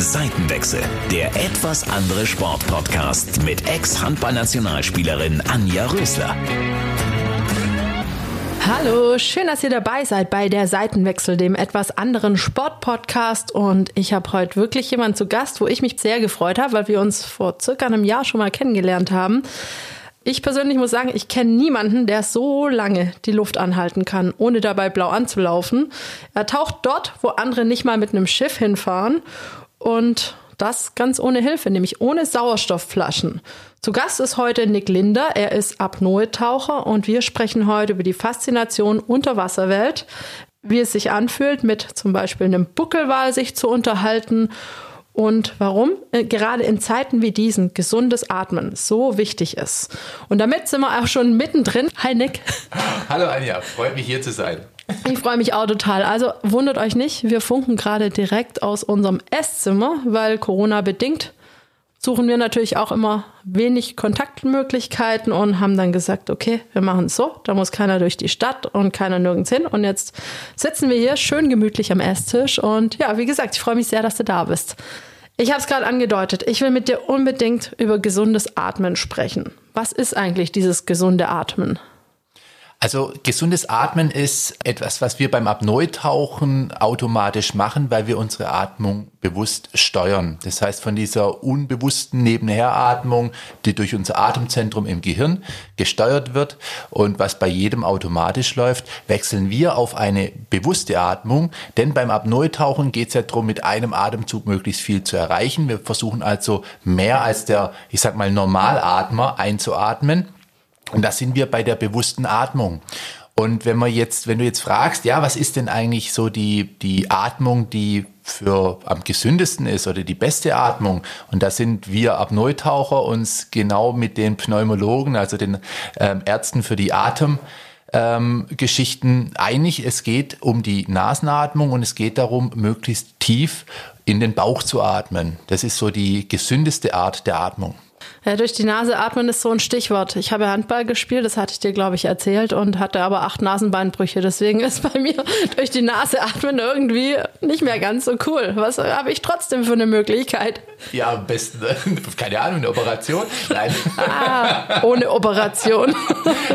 Seitenwechsel, der etwas andere Sportpodcast mit Ex-Handballnationalspielerin Anja Rösler. Hallo, schön, dass ihr dabei seid bei der Seitenwechsel, dem etwas anderen Sportpodcast. Und ich habe heute wirklich jemanden zu Gast, wo ich mich sehr gefreut habe, weil wir uns vor circa einem Jahr schon mal kennengelernt haben. Ich persönlich muss sagen, ich kenne niemanden, der so lange die Luft anhalten kann, ohne dabei blau anzulaufen. Er taucht dort, wo andere nicht mal mit einem Schiff hinfahren. Und das ganz ohne Hilfe, nämlich ohne Sauerstoffflaschen. Zu Gast ist heute Nick Linder. Er ist Apnoe-Taucher und wir sprechen heute über die Faszination Unterwasserwelt, wie es sich anfühlt, mit zum Beispiel einem Buckelwal sich zu unterhalten und warum äh, gerade in Zeiten wie diesen gesundes Atmen so wichtig ist. Und damit sind wir auch schon mittendrin. Hi Nick. Hallo Anja, freut mich hier zu sein. Ich freue mich auch total. Also wundert euch nicht, wir funken gerade direkt aus unserem Esszimmer, weil Corona bedingt suchen wir natürlich auch immer wenig Kontaktmöglichkeiten und haben dann gesagt, okay, wir machen es so, da muss keiner durch die Stadt und keiner nirgends hin. Und jetzt sitzen wir hier schön gemütlich am Esstisch und ja, wie gesagt, ich freue mich sehr, dass du da bist. Ich habe es gerade angedeutet, ich will mit dir unbedingt über gesundes Atmen sprechen. Was ist eigentlich dieses gesunde Atmen? Also gesundes Atmen ist etwas, was wir beim Apnoe-Tauchen automatisch machen, weil wir unsere Atmung bewusst steuern. Das heißt, von dieser unbewussten Nebenheratmung, die durch unser Atemzentrum im Gehirn gesteuert wird und was bei jedem automatisch läuft, wechseln wir auf eine bewusste Atmung. Denn beim Apnoe-Tauchen geht es ja darum, mit einem Atemzug möglichst viel zu erreichen. Wir versuchen also mehr als der, ich sag mal, Normalatmer einzuatmen. Und da sind wir bei der bewussten Atmung. Und wenn man jetzt, wenn du jetzt fragst, ja, was ist denn eigentlich so die, die Atmung, die für am gesündesten ist oder die beste Atmung? Und da sind wir Apnoe-Taucher uns genau mit den Pneumologen, also den ähm, Ärzten für die Atem, ähm, einig. Es geht um die Nasenatmung und es geht darum, möglichst tief in den Bauch zu atmen. Das ist so die gesündeste Art der Atmung. Ja, durch die Nase atmen ist so ein Stichwort. Ich habe Handball gespielt, das hatte ich dir, glaube ich, erzählt und hatte aber acht Nasenbeinbrüche. Deswegen ist bei mir durch die Nase atmen irgendwie nicht mehr ganz so cool. Was habe ich trotzdem für eine Möglichkeit? Ja, am besten, keine Ahnung, eine Operation? Nein. Ah, ohne Operation.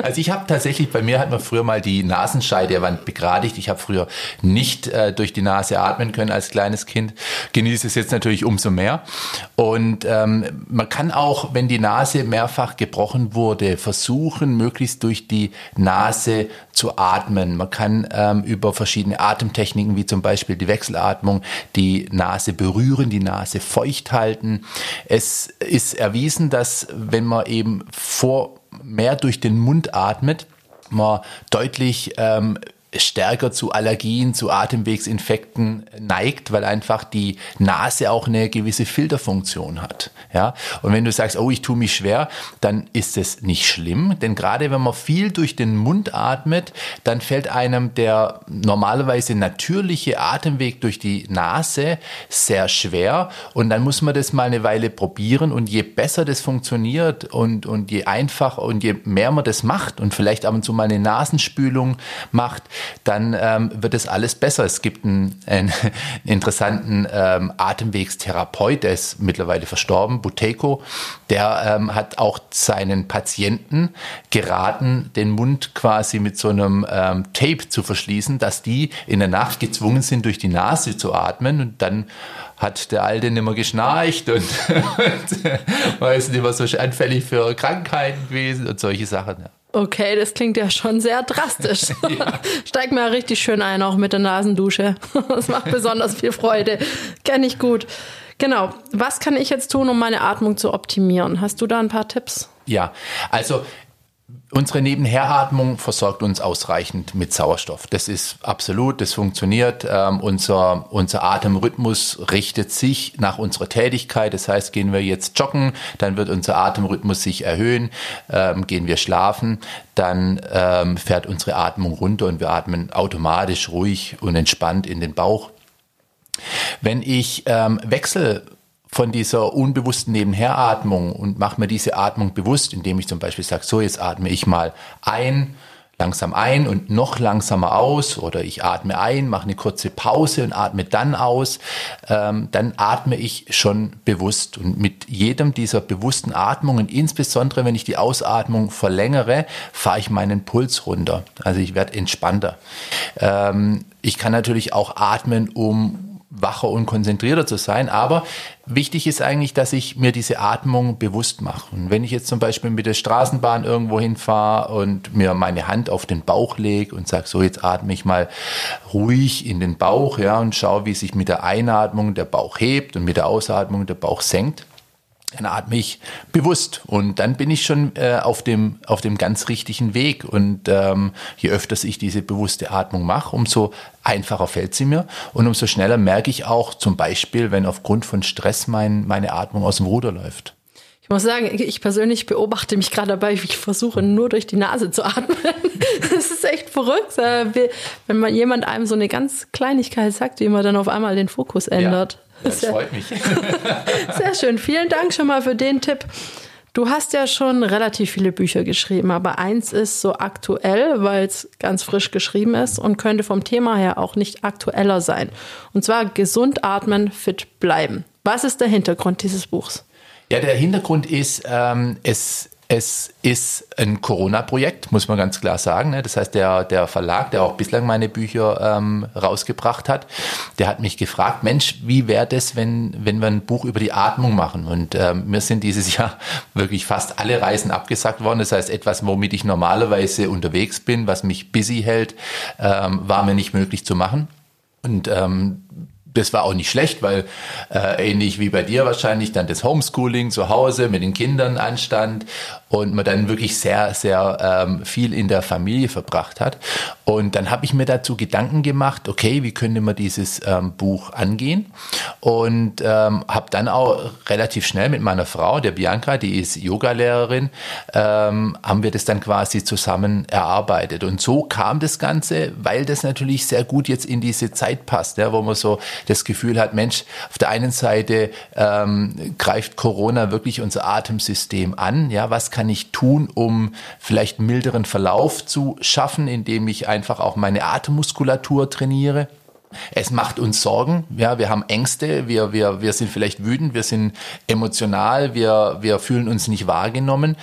Also ich habe tatsächlich, bei mir hat man früher mal die Nasenscheidewand begradigt. Ich habe früher nicht äh, durch die Nase atmen können als kleines Kind. Genieße es jetzt natürlich umso mehr. Und ähm, man kann auch wenn die Nase mehrfach gebrochen wurde, versuchen, möglichst durch die Nase zu atmen. Man kann ähm, über verschiedene Atemtechniken, wie zum Beispiel die Wechselatmung, die Nase berühren, die Nase feucht halten. Es ist erwiesen, dass wenn man eben vor mehr durch den Mund atmet, man deutlich ähm, stärker zu Allergien, zu Atemwegsinfekten neigt, weil einfach die Nase auch eine gewisse Filterfunktion hat. Ja, und wenn du sagst, oh, ich tue mich schwer, dann ist es nicht schlimm, denn gerade wenn man viel durch den Mund atmet, dann fällt einem der normalerweise natürliche Atemweg durch die Nase sehr schwer und dann muss man das mal eine Weile probieren und je besser das funktioniert und, und je einfacher und je mehr man das macht und vielleicht ab und zu mal eine Nasenspülung macht, dann ähm, wird es alles besser. Es gibt einen, einen interessanten ähm, Atemwegstherapeut, der ist mittlerweile verstorben, Buteco, der ähm, hat auch seinen Patienten geraten, den Mund quasi mit so einem ähm, Tape zu verschließen, dass die in der Nacht gezwungen sind, durch die Nase zu atmen und dann hat der Alte nicht mehr geschnarcht und, und war jetzt nicht mehr so anfällig für Krankheiten gewesen und solche Sachen. Ja. Okay, das klingt ja schon sehr drastisch. Ja. Steig mal richtig schön ein, auch mit der Nasendusche. Das macht besonders viel Freude. Kenne ich gut. Genau. Was kann ich jetzt tun, um meine Atmung zu optimieren? Hast du da ein paar Tipps? Ja, also Unsere Nebenheratmung versorgt uns ausreichend mit Sauerstoff. Das ist absolut, das funktioniert. Ähm, unser, unser Atemrhythmus richtet sich nach unserer Tätigkeit. Das heißt, gehen wir jetzt joggen, dann wird unser Atemrhythmus sich erhöhen. Ähm, gehen wir schlafen, dann ähm, fährt unsere Atmung runter und wir atmen automatisch ruhig und entspannt in den Bauch. Wenn ich ähm, wechsle von dieser unbewussten Nebenheratmung und mache mir diese Atmung bewusst, indem ich zum Beispiel sage, so jetzt atme ich mal ein, langsam ein und noch langsamer aus oder ich atme ein, mache eine kurze Pause und atme dann aus, ähm, dann atme ich schon bewusst. Und mit jedem dieser bewussten Atmungen, insbesondere wenn ich die Ausatmung verlängere, fahre ich meinen Puls runter. Also ich werde entspannter. Ähm, ich kann natürlich auch atmen, um wacher und konzentrierter zu sein. Aber wichtig ist eigentlich, dass ich mir diese Atmung bewusst mache. Und wenn ich jetzt zum Beispiel mit der Straßenbahn irgendwo hinfahre und mir meine Hand auf den Bauch lege und sage, so jetzt atme ich mal ruhig in den Bauch, ja, und schaue, wie sich mit der Einatmung der Bauch hebt und mit der Ausatmung der Bauch senkt, dann atme ich bewusst und dann bin ich schon äh, auf, dem, auf dem ganz richtigen Weg. Und ähm, je öfter ich diese bewusste Atmung mache, umso einfacher fällt sie mir und umso schneller merke ich auch zum Beispiel, wenn aufgrund von Stress mein, meine Atmung aus dem Ruder läuft. Ich muss sagen, ich persönlich beobachte mich gerade dabei, wie ich versuche, nur durch die Nase zu atmen. Das ist echt verrückt, äh, wenn man jemand einem so eine ganz Kleinigkeit sagt, wie man dann auf einmal den Fokus ändert. Ja. Das sehr, freut mich. Sehr schön. Vielen Dank schon mal für den Tipp. Du hast ja schon relativ viele Bücher geschrieben, aber eins ist so aktuell, weil es ganz frisch geschrieben ist und könnte vom Thema her auch nicht aktueller sein. Und zwar gesund atmen, fit bleiben. Was ist der Hintergrund dieses Buchs? Ja, der Hintergrund ist, ähm, es es ist ein Corona-Projekt, muss man ganz klar sagen. Ne? Das heißt, der, der Verlag, der auch bislang meine Bücher ähm, rausgebracht hat, der hat mich gefragt, Mensch, wie wäre das, wenn, wenn wir ein Buch über die Atmung machen? Und ähm, mir sind dieses Jahr wirklich fast alle Reisen abgesagt worden. Das heißt, etwas, womit ich normalerweise unterwegs bin, was mich busy hält, ähm, war mir nicht möglich zu machen. Und ähm, das war auch nicht schlecht, weil äh, ähnlich wie bei dir wahrscheinlich dann das Homeschooling zu Hause mit den Kindern anstand und man dann wirklich sehr, sehr ähm, viel in der Familie verbracht hat. Und dann habe ich mir dazu Gedanken gemacht, okay, wie könnte man dieses ähm, Buch angehen? Und ähm, habe dann auch relativ schnell mit meiner Frau, der Bianca, die ist Yogalehrerin, ähm, haben wir das dann quasi zusammen erarbeitet. Und so kam das Ganze, weil das natürlich sehr gut jetzt in diese Zeit passt, ja, wo man so das Gefühl hat, Mensch, auf der einen Seite ähm, greift Corona wirklich unser Atemsystem an. Ja, was kann ich tun, um vielleicht milderen Verlauf zu schaffen, indem ich einfach auch meine Atemmuskulatur trainiere? Es macht uns Sorgen, ja, wir haben Ängste, wir, wir, wir sind vielleicht wütend, wir sind emotional, wir, wir fühlen uns nicht wahrgenommen.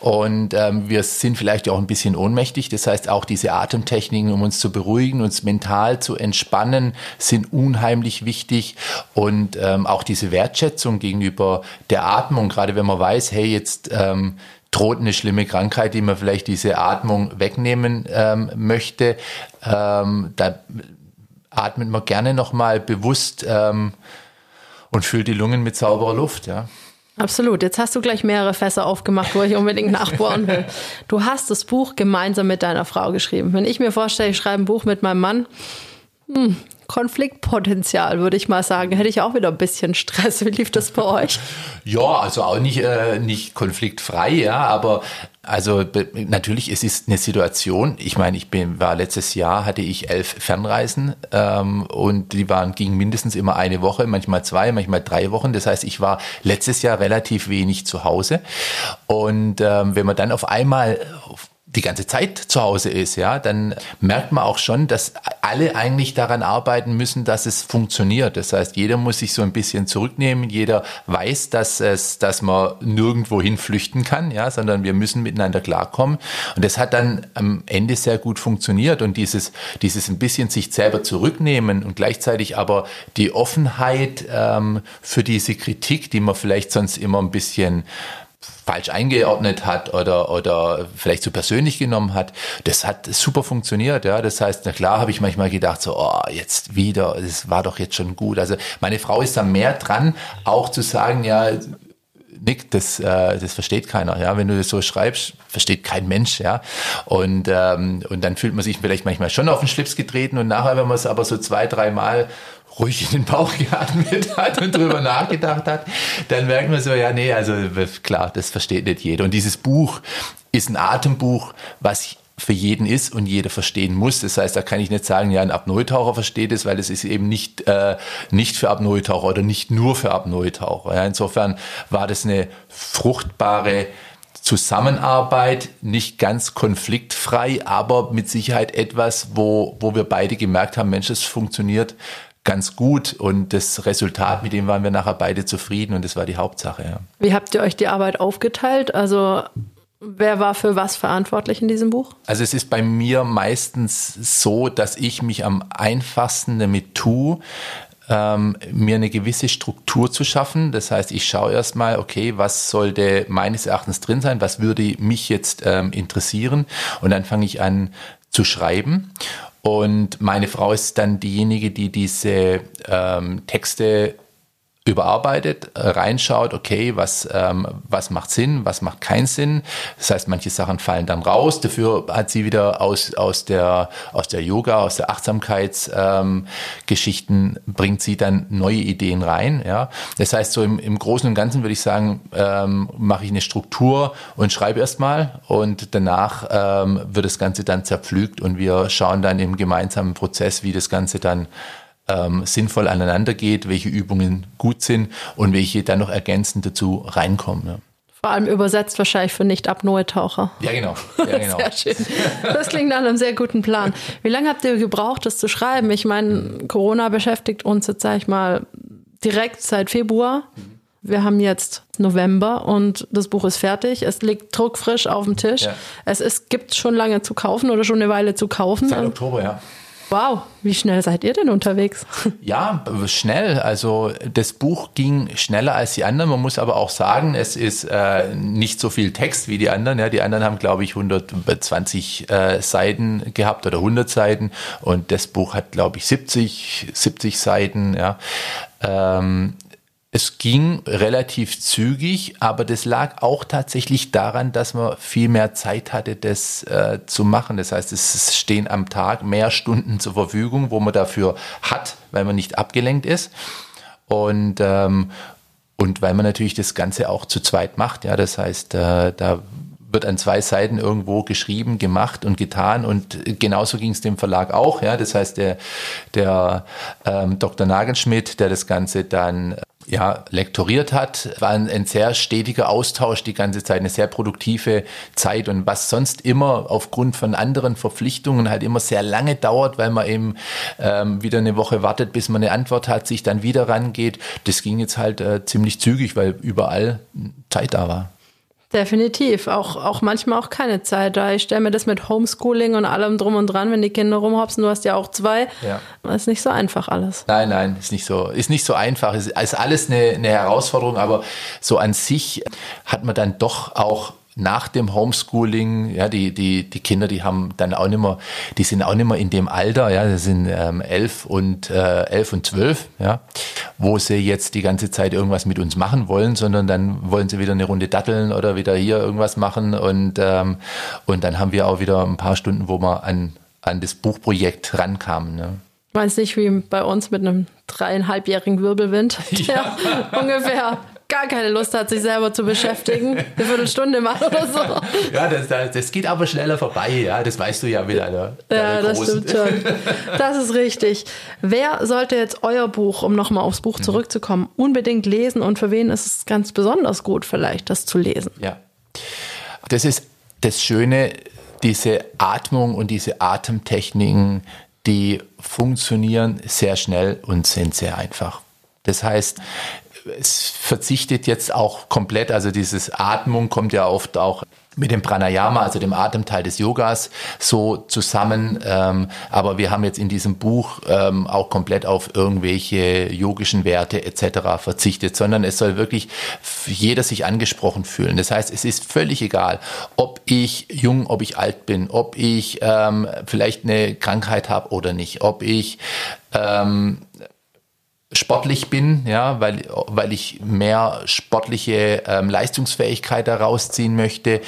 Und ähm, wir sind vielleicht auch ein bisschen ohnmächtig. Das heißt, auch diese Atemtechniken, um uns zu beruhigen, uns mental zu entspannen, sind unheimlich wichtig. Und ähm, auch diese Wertschätzung gegenüber der Atmung, gerade wenn man weiß, hey, jetzt ähm, droht eine schlimme Krankheit, die man vielleicht diese Atmung wegnehmen ähm, möchte. Ähm, da atmet man gerne nochmal bewusst ähm, und füllt die Lungen mit sauberer Luft, ja. Absolut. Jetzt hast du gleich mehrere Fässer aufgemacht, wo ich unbedingt nachbohren will. Du hast das Buch gemeinsam mit deiner Frau geschrieben. Wenn ich mir vorstelle, ich schreibe ein Buch mit meinem Mann, hm, Konfliktpotenzial, würde ich mal sagen. Hätte ich auch wieder ein bisschen Stress. Wie lief das bei euch? Ja, also auch nicht, äh, nicht konfliktfrei, ja, aber also natürlich, es ist eine Situation. Ich meine, ich bin, war letztes Jahr hatte ich elf Fernreisen ähm, und die waren gingen mindestens immer eine Woche, manchmal zwei, manchmal drei Wochen. Das heißt, ich war letztes Jahr relativ wenig zu Hause und ähm, wenn man dann auf einmal die ganze Zeit zu Hause ist, ja, dann merkt man auch schon, dass alle eigentlich daran arbeiten müssen, dass es funktioniert. Das heißt, jeder muss sich so ein bisschen zurücknehmen. Jeder weiß, dass es, dass man nirgendwo hin flüchten kann, ja, sondern wir müssen miteinander klarkommen. Und das hat dann am Ende sehr gut funktioniert. Und dieses, dieses ein bisschen sich selber zurücknehmen und gleichzeitig aber die Offenheit ähm, für diese Kritik, die man vielleicht sonst immer ein bisschen falsch eingeordnet hat oder, oder vielleicht zu persönlich genommen hat. Das hat super funktioniert, ja. Das heißt, na klar habe ich manchmal gedacht, so, oh, jetzt wieder, das war doch jetzt schon gut. Also meine Frau ist da mehr dran, auch zu sagen, ja, Nick, das, äh, das versteht keiner. Ja, wenn du das so schreibst, versteht kein Mensch. Ja, und ähm, und dann fühlt man sich vielleicht manchmal schon auf den Schlips getreten und nachher, wenn man es aber so zwei, dreimal ruhig in den Bauch geatmet hat und drüber nachgedacht hat, dann merkt man so, ja, nee, also klar, das versteht nicht jeder. Und dieses Buch ist ein Atembuch, was für jeden ist und jeder verstehen muss. Das heißt, da kann ich nicht sagen, ja, ein Apnoe-Taucher versteht es, weil es ist eben nicht, äh, nicht für Apnoe-Taucher oder nicht nur für Apnoe-Taucher. Ja, insofern war das eine fruchtbare Zusammenarbeit, nicht ganz konfliktfrei, aber mit Sicherheit etwas, wo, wo wir beide gemerkt haben, Mensch, es funktioniert ganz gut und das Resultat, mit dem waren wir nachher beide zufrieden und das war die Hauptsache. Ja. Wie habt ihr euch die Arbeit aufgeteilt? Also Wer war für was verantwortlich in diesem Buch? Also es ist bei mir meistens so, dass ich mich am einfachsten damit tue, ähm, mir eine gewisse Struktur zu schaffen. Das heißt, ich schaue erstmal, okay, was sollte meines Erachtens drin sein, was würde mich jetzt ähm, interessieren und dann fange ich an zu schreiben. Und meine Frau ist dann diejenige, die diese ähm, Texte überarbeitet, äh, reinschaut, okay, was, ähm, was macht Sinn, was macht keinen Sinn. Das heißt, manche Sachen fallen dann raus. Dafür hat sie wieder aus, aus, der, aus der Yoga, aus der Achtsamkeitsgeschichten, ähm, bringt sie dann neue Ideen rein. Ja? Das heißt, so im, im Großen und Ganzen würde ich sagen, ähm, mache ich eine Struktur und schreibe erstmal und danach ähm, wird das Ganze dann zerpflügt und wir schauen dann im gemeinsamen Prozess, wie das Ganze dann ähm, sinnvoll aneinander geht, welche Übungen gut sind und welche dann noch ergänzend dazu reinkommen. Ja. Vor allem übersetzt wahrscheinlich für Nicht-Apnoe-Taucher. Ja, genau. Ja, genau. sehr schön. Das klingt nach einem sehr guten Plan. Wie lange habt ihr gebraucht, das zu schreiben? Ich meine, Corona beschäftigt uns jetzt, sag ich mal, direkt seit Februar. Wir haben jetzt November und das Buch ist fertig. Es liegt druckfrisch auf dem Tisch. Ja. Es ist, gibt schon lange zu kaufen oder schon eine Weile zu kaufen. Seit Oktober, ja. Wow, wie schnell seid ihr denn unterwegs? Ja, schnell. Also das Buch ging schneller als die anderen. Man muss aber auch sagen, es ist äh, nicht so viel Text wie die anderen. Ja, die anderen haben, glaube ich, 120 äh, Seiten gehabt oder 100 Seiten und das Buch hat, glaube ich, 70, 70 Seiten. Ja. Ähm, es ging relativ zügig, aber das lag auch tatsächlich daran, dass man viel mehr Zeit hatte, das äh, zu machen. Das heißt, es stehen am Tag mehr Stunden zur Verfügung, wo man dafür hat, weil man nicht abgelenkt ist. Und, ähm, und weil man natürlich das Ganze auch zu zweit macht. Ja, das heißt, äh, da wird an zwei Seiten irgendwo geschrieben, gemacht und getan und genauso ging es dem Verlag auch. Ja, das heißt, der, der ähm, Dr. Nagelschmidt, der das Ganze dann ja, lektoriert hat, war ein, ein, sehr stetiger Austausch die ganze Zeit, eine sehr produktive Zeit und was sonst immer aufgrund von anderen Verpflichtungen halt immer sehr lange dauert, weil man eben ähm, wieder eine Woche wartet, bis man eine Antwort hat, sich dann wieder rangeht, das ging jetzt halt äh, ziemlich zügig, weil überall Zeit da war. Definitiv. Auch, auch manchmal auch keine Zeit da. Ich stelle mir das mit Homeschooling und allem drum und dran, wenn die Kinder rumhopsen, du hast ja auch zwei. Ja. Ist nicht so einfach alles. Nein, nein, ist nicht so, ist nicht so einfach. Ist, ist alles eine, eine Herausforderung, aber so an sich hat man dann doch auch nach dem Homeschooling, ja, die, die, die Kinder, die haben dann auch nicht mehr, die sind auch nicht mehr in dem Alter, ja, das sind ähm, elf und äh, elf und zwölf, ja, wo sie jetzt die ganze Zeit irgendwas mit uns machen wollen, sondern dann wollen sie wieder eine Runde datteln oder wieder hier irgendwas machen und, ähm, und dann haben wir auch wieder ein paar Stunden, wo wir an, an das Buchprojekt rankamen. Ne? Meinst nicht wie bei uns mit einem dreieinhalbjährigen Wirbelwind, der ja. ungefähr gar keine Lust hat, sich selber zu beschäftigen. Eine Viertelstunde mal oder so. Ja, das, das, das, geht aber schneller vorbei, ja. Das weißt du ja wieder. Ne? Ja, das stimmt schon. Das ist richtig. Wer sollte jetzt euer Buch, um nochmal aufs Buch mhm. zurückzukommen, unbedingt lesen und für wen ist es ganz besonders gut, vielleicht, das zu lesen? Ja. Das ist das Schöne, diese Atmung und diese Atemtechniken, die funktionieren sehr schnell und sind sehr einfach. Das heißt, es verzichtet jetzt auch komplett, also dieses Atmung kommt ja oft auch mit dem Pranayama, also dem Atemteil des Yogas, so zusammen. Ähm, aber wir haben jetzt in diesem Buch ähm, auch komplett auf irgendwelche yogischen Werte etc. verzichtet, sondern es soll wirklich jeder sich angesprochen fühlen. Das heißt, es ist völlig egal, ob ich jung, ob ich alt bin, ob ich ähm, vielleicht eine Krankheit habe oder nicht, ob ich ähm, sportlich bin, ja, weil, weil ich mehr sportliche ähm, Leistungsfähigkeit daraus ziehen möchte,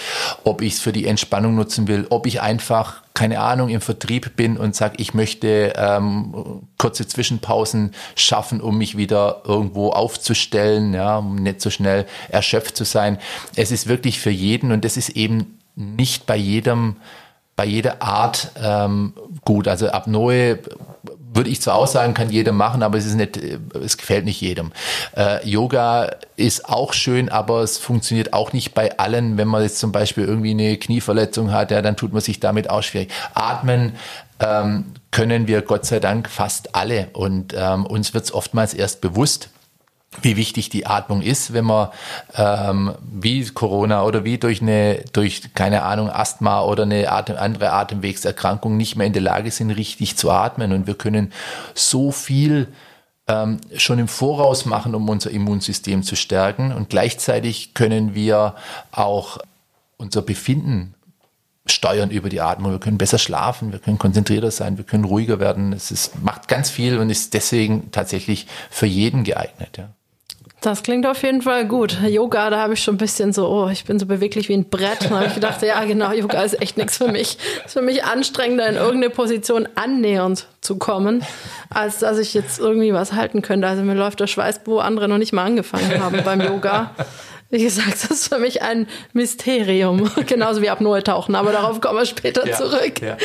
ob ich es für die Entspannung nutzen will, ob ich einfach, keine Ahnung, im Vertrieb bin und sage, ich möchte ähm, kurze Zwischenpausen schaffen, um mich wieder irgendwo aufzustellen, ja, um nicht so schnell erschöpft zu sein. Es ist wirklich für jeden und das ist eben nicht bei jedem bei jeder Art ähm, gut. Also Apnoe würde ich zwar auch sagen, kann jeder machen, aber es ist nicht, es gefällt nicht jedem. Äh, Yoga ist auch schön, aber es funktioniert auch nicht bei allen. Wenn man jetzt zum Beispiel irgendwie eine Knieverletzung hat, ja, dann tut man sich damit auch schwierig. Atmen ähm, können wir Gott sei Dank fast alle und ähm, uns wird es oftmals erst bewusst, wie wichtig die Atmung ist, wenn man ähm, wie Corona oder wie durch eine, durch keine Ahnung, Asthma oder eine Atem, andere Atemwegserkrankung nicht mehr in der Lage sind, richtig zu atmen. Und wir können so viel ähm, schon im Voraus machen, um unser Immunsystem zu stärken. Und gleichzeitig können wir auch unser Befinden steuern über die Atmung. Wir können besser schlafen, wir können konzentrierter sein, wir können ruhiger werden. Es ist, macht ganz viel und ist deswegen tatsächlich für jeden geeignet. Ja. Das klingt auf jeden Fall gut. Yoga, da habe ich schon ein bisschen so, oh, ich bin so beweglich wie ein Brett. Da habe ich gedacht, ja genau, Yoga ist echt nichts für mich. Es ist für mich anstrengender, in irgendeine Position annähernd zu kommen, als dass ich jetzt irgendwie was halten könnte. Also mir läuft der Schweiß, wo andere noch nicht mal angefangen haben beim Yoga. Wie gesagt, das ist für mich ein Mysterium, genauso wie Apnoe-Tauchen, aber darauf kommen wir später ja, zurück. Ja.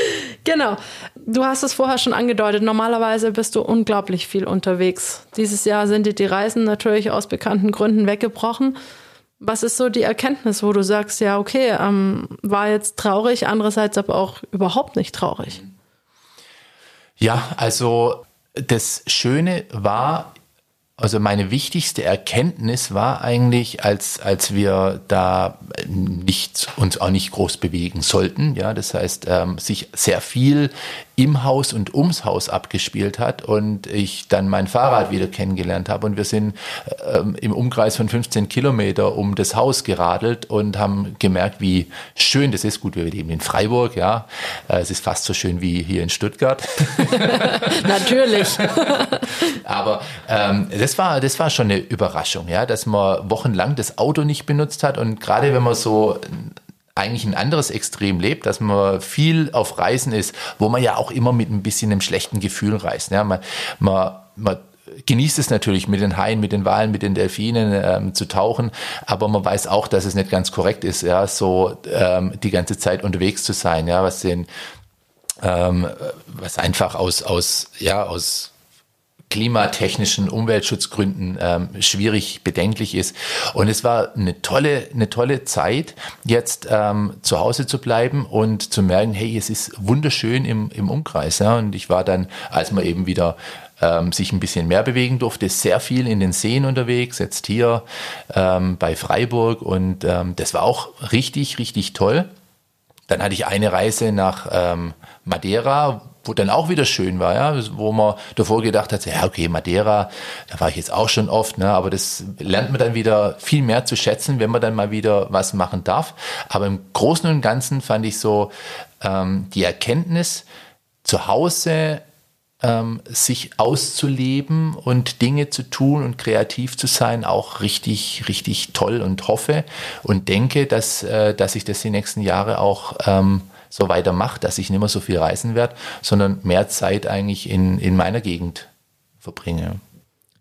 Genau. Du hast es vorher schon angedeutet, normalerweise bist du unglaublich viel unterwegs. Dieses Jahr sind dir die Reisen natürlich aus bekannten Gründen weggebrochen. Was ist so die Erkenntnis, wo du sagst, ja, okay, ähm, war jetzt traurig, andererseits aber auch überhaupt nicht traurig? Ja, also das Schöne war, also meine wichtigste Erkenntnis war eigentlich, als, als wir da nicht, uns auch nicht groß bewegen sollten, ja, das heißt, ähm, sich sehr viel im Haus und ums Haus abgespielt hat und ich dann mein Fahrrad wieder kennengelernt habe und wir sind ähm, im Umkreis von 15 Kilometer um das Haus geradelt und haben gemerkt, wie schön das ist. Gut, wir leben in Freiburg, ja, äh, es ist fast so schön wie hier in Stuttgart. Natürlich. Aber ähm, das war das war schon eine Überraschung, ja, dass man wochenlang das Auto nicht benutzt hat und gerade wenn man so eigentlich ein anderes Extrem lebt, dass man viel auf Reisen ist, wo man ja auch immer mit ein bisschen einem schlechten Gefühl reist. Ja, man, man, man genießt es natürlich mit den Haien, mit den Walen, mit den Delfinen ähm, zu tauchen, aber man weiß auch, dass es nicht ganz korrekt ist, ja, so ähm, die ganze Zeit unterwegs zu sein, ja, was den ähm, was einfach aus aus ja aus klimatechnischen Umweltschutzgründen ähm, schwierig bedenklich ist. Und es war eine tolle, eine tolle Zeit, jetzt ähm, zu Hause zu bleiben und zu merken, hey, es ist wunderschön im, im Umkreis. Ja? Und ich war dann, als man eben wieder ähm, sich ein bisschen mehr bewegen durfte, sehr viel in den Seen unterwegs, jetzt hier ähm, bei Freiburg. Und ähm, das war auch richtig, richtig toll. Dann hatte ich eine Reise nach ähm, Madeira, wo dann auch wieder schön war, ja, wo man davor gedacht hat, ja, okay, Madeira, da war ich jetzt auch schon oft, ne, aber das lernt man dann wieder viel mehr zu schätzen, wenn man dann mal wieder was machen darf. Aber im Großen und Ganzen fand ich so ähm, die Erkenntnis, zu Hause ähm, sich auszuleben und Dinge zu tun und kreativ zu sein, auch richtig, richtig toll und hoffe und denke, dass, äh, dass ich das die nächsten Jahre auch ähm, so weitermache, dass ich nicht mehr so viel reisen werde, sondern mehr Zeit eigentlich in, in meiner Gegend verbringe.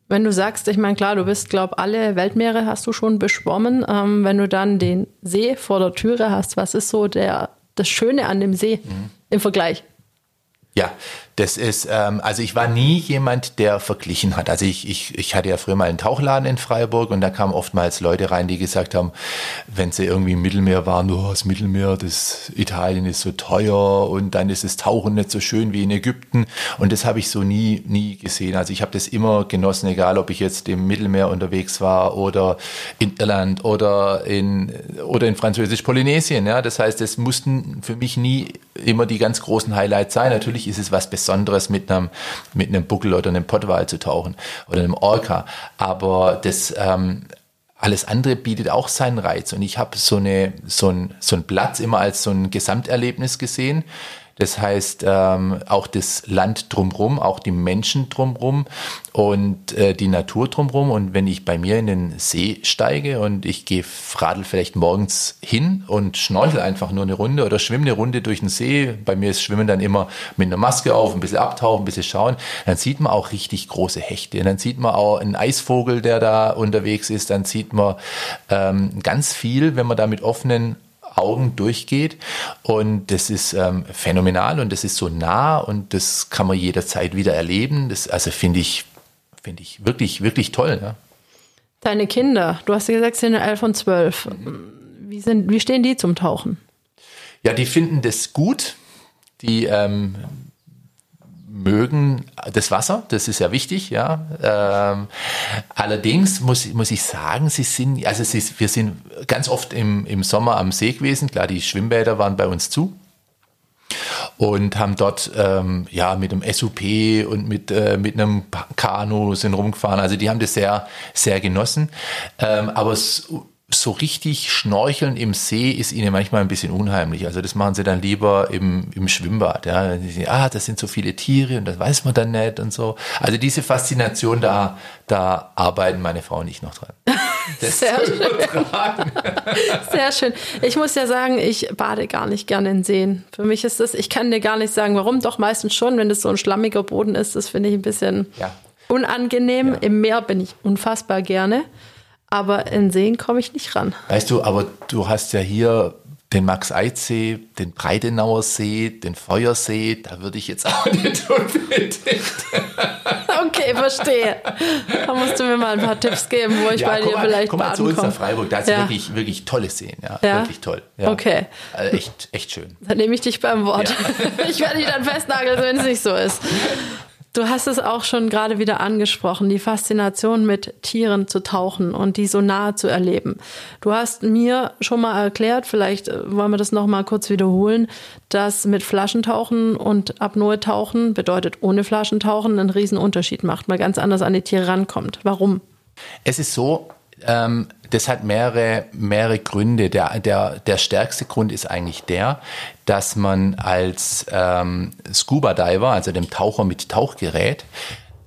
Wenn du sagst, ich meine, klar, du bist, glaube alle Weltmeere hast du schon beschwommen. Ähm, wenn du dann den See vor der Türe hast, was ist so der, das Schöne an dem See mhm. im Vergleich? Ja, das ist, ähm, also ich war nie jemand, der verglichen hat. Also ich, ich, ich hatte ja früher mal einen Tauchladen in Freiburg und da kamen oftmals Leute rein, die gesagt haben, wenn sie irgendwie im Mittelmeer waren, oh, das Mittelmeer, das Italien ist so teuer und dann ist das Tauchen nicht so schön wie in Ägypten. Und das habe ich so nie, nie gesehen. Also ich habe das immer genossen, egal ob ich jetzt im Mittelmeer unterwegs war oder in Irland oder in, oder in Französisch-Polynesien. Ja, das heißt, es mussten für mich nie immer die ganz großen Highlights sein. Natürlich ist es was Besonderes mit einem, mit einem Buckel oder einem Pottwal zu tauchen oder einem Orca. Aber das, ähm, alles andere bietet auch seinen Reiz. Und ich habe so, so, ein, so ein Platz immer als so ein Gesamterlebnis gesehen. Das heißt, ähm, auch das Land drumherum, auch die Menschen drumherum und äh, die Natur drumherum. Und wenn ich bei mir in den See steige und ich gehe radel vielleicht morgens hin und schnorchel einfach nur eine Runde oder schwimme eine Runde durch den See, bei mir ist Schwimmen dann immer mit einer Maske auf, ein bisschen abtauchen, ein bisschen schauen, dann sieht man auch richtig große Hechte. Dann sieht man auch einen Eisvogel, der da unterwegs ist. Dann sieht man ähm, ganz viel, wenn man da mit offenen Augen durchgeht. Und das ist ähm, phänomenal und das ist so nah und das kann man jederzeit wieder erleben. Das also finde ich, finde ich wirklich, wirklich toll. Ja. Deine Kinder, du hast ja gesagt, sind 11 und 12. Wie, sind, wie stehen die zum Tauchen? Ja, die finden das gut. Die ähm, mögen das Wasser, das ist ja wichtig, ja. Ähm, allerdings muss, muss ich sagen, sie sind, also sie, wir sind ganz oft im, im Sommer am See gewesen, klar, die Schwimmbäder waren bei uns zu und haben dort ähm, ja mit einem SUP und mit, äh, mit einem Kanu sind rumgefahren. Also die haben das sehr, sehr genossen. Ähm, aber es, so richtig schnorcheln im See ist ihnen manchmal ein bisschen unheimlich. Also das machen sie dann lieber im, im Schwimmbad. Ja. Sie, ah, das sind so viele Tiere und das weiß man dann nicht und so. Also diese Faszination, da, da arbeiten meine Frau und ich noch dran. Das Sehr schön. Sehr schön. Ich muss ja sagen, ich bade gar nicht gerne in Seen. Für mich ist das, ich kann dir gar nicht sagen, warum. Doch meistens schon, wenn das so ein schlammiger Boden ist, das finde ich ein bisschen ja. unangenehm. Ja. Im Meer bin ich unfassbar gerne aber in Seen komme ich nicht ran. Weißt du, aber du hast ja hier den Max-Eid-See, den Breidenauer See, den Feuersee, da würde ich jetzt auch nicht unbedingt. okay, verstehe. Da musst du mir mal ein paar Tipps geben, wo ich ja, bei dir mal, vielleicht komm mal zu uns nach Freiburg, da ist ja. wirklich, wirklich tolle Seen, ja, ja? wirklich toll. Ja. Okay. Also echt, echt schön. Dann nehme ich dich beim Wort. Ich werde dich dann festnageln, wenn es nicht so ist. Du hast es auch schon gerade wieder angesprochen, die Faszination mit Tieren zu tauchen und die so nahe zu erleben. Du hast mir schon mal erklärt, vielleicht äh, wollen wir das noch mal kurz wiederholen, dass mit Flaschentauchen und Apnoe-Tauchen bedeutet ohne Flaschentauchen einen riesen Unterschied macht, mal ganz anders an die Tiere rankommt. Warum? Es ist so, ähm, das hat mehrere, mehrere Gründe. Der, der, der stärkste Grund ist eigentlich der, dass man als ähm, Scuba Diver, also dem Taucher mit Tauchgerät,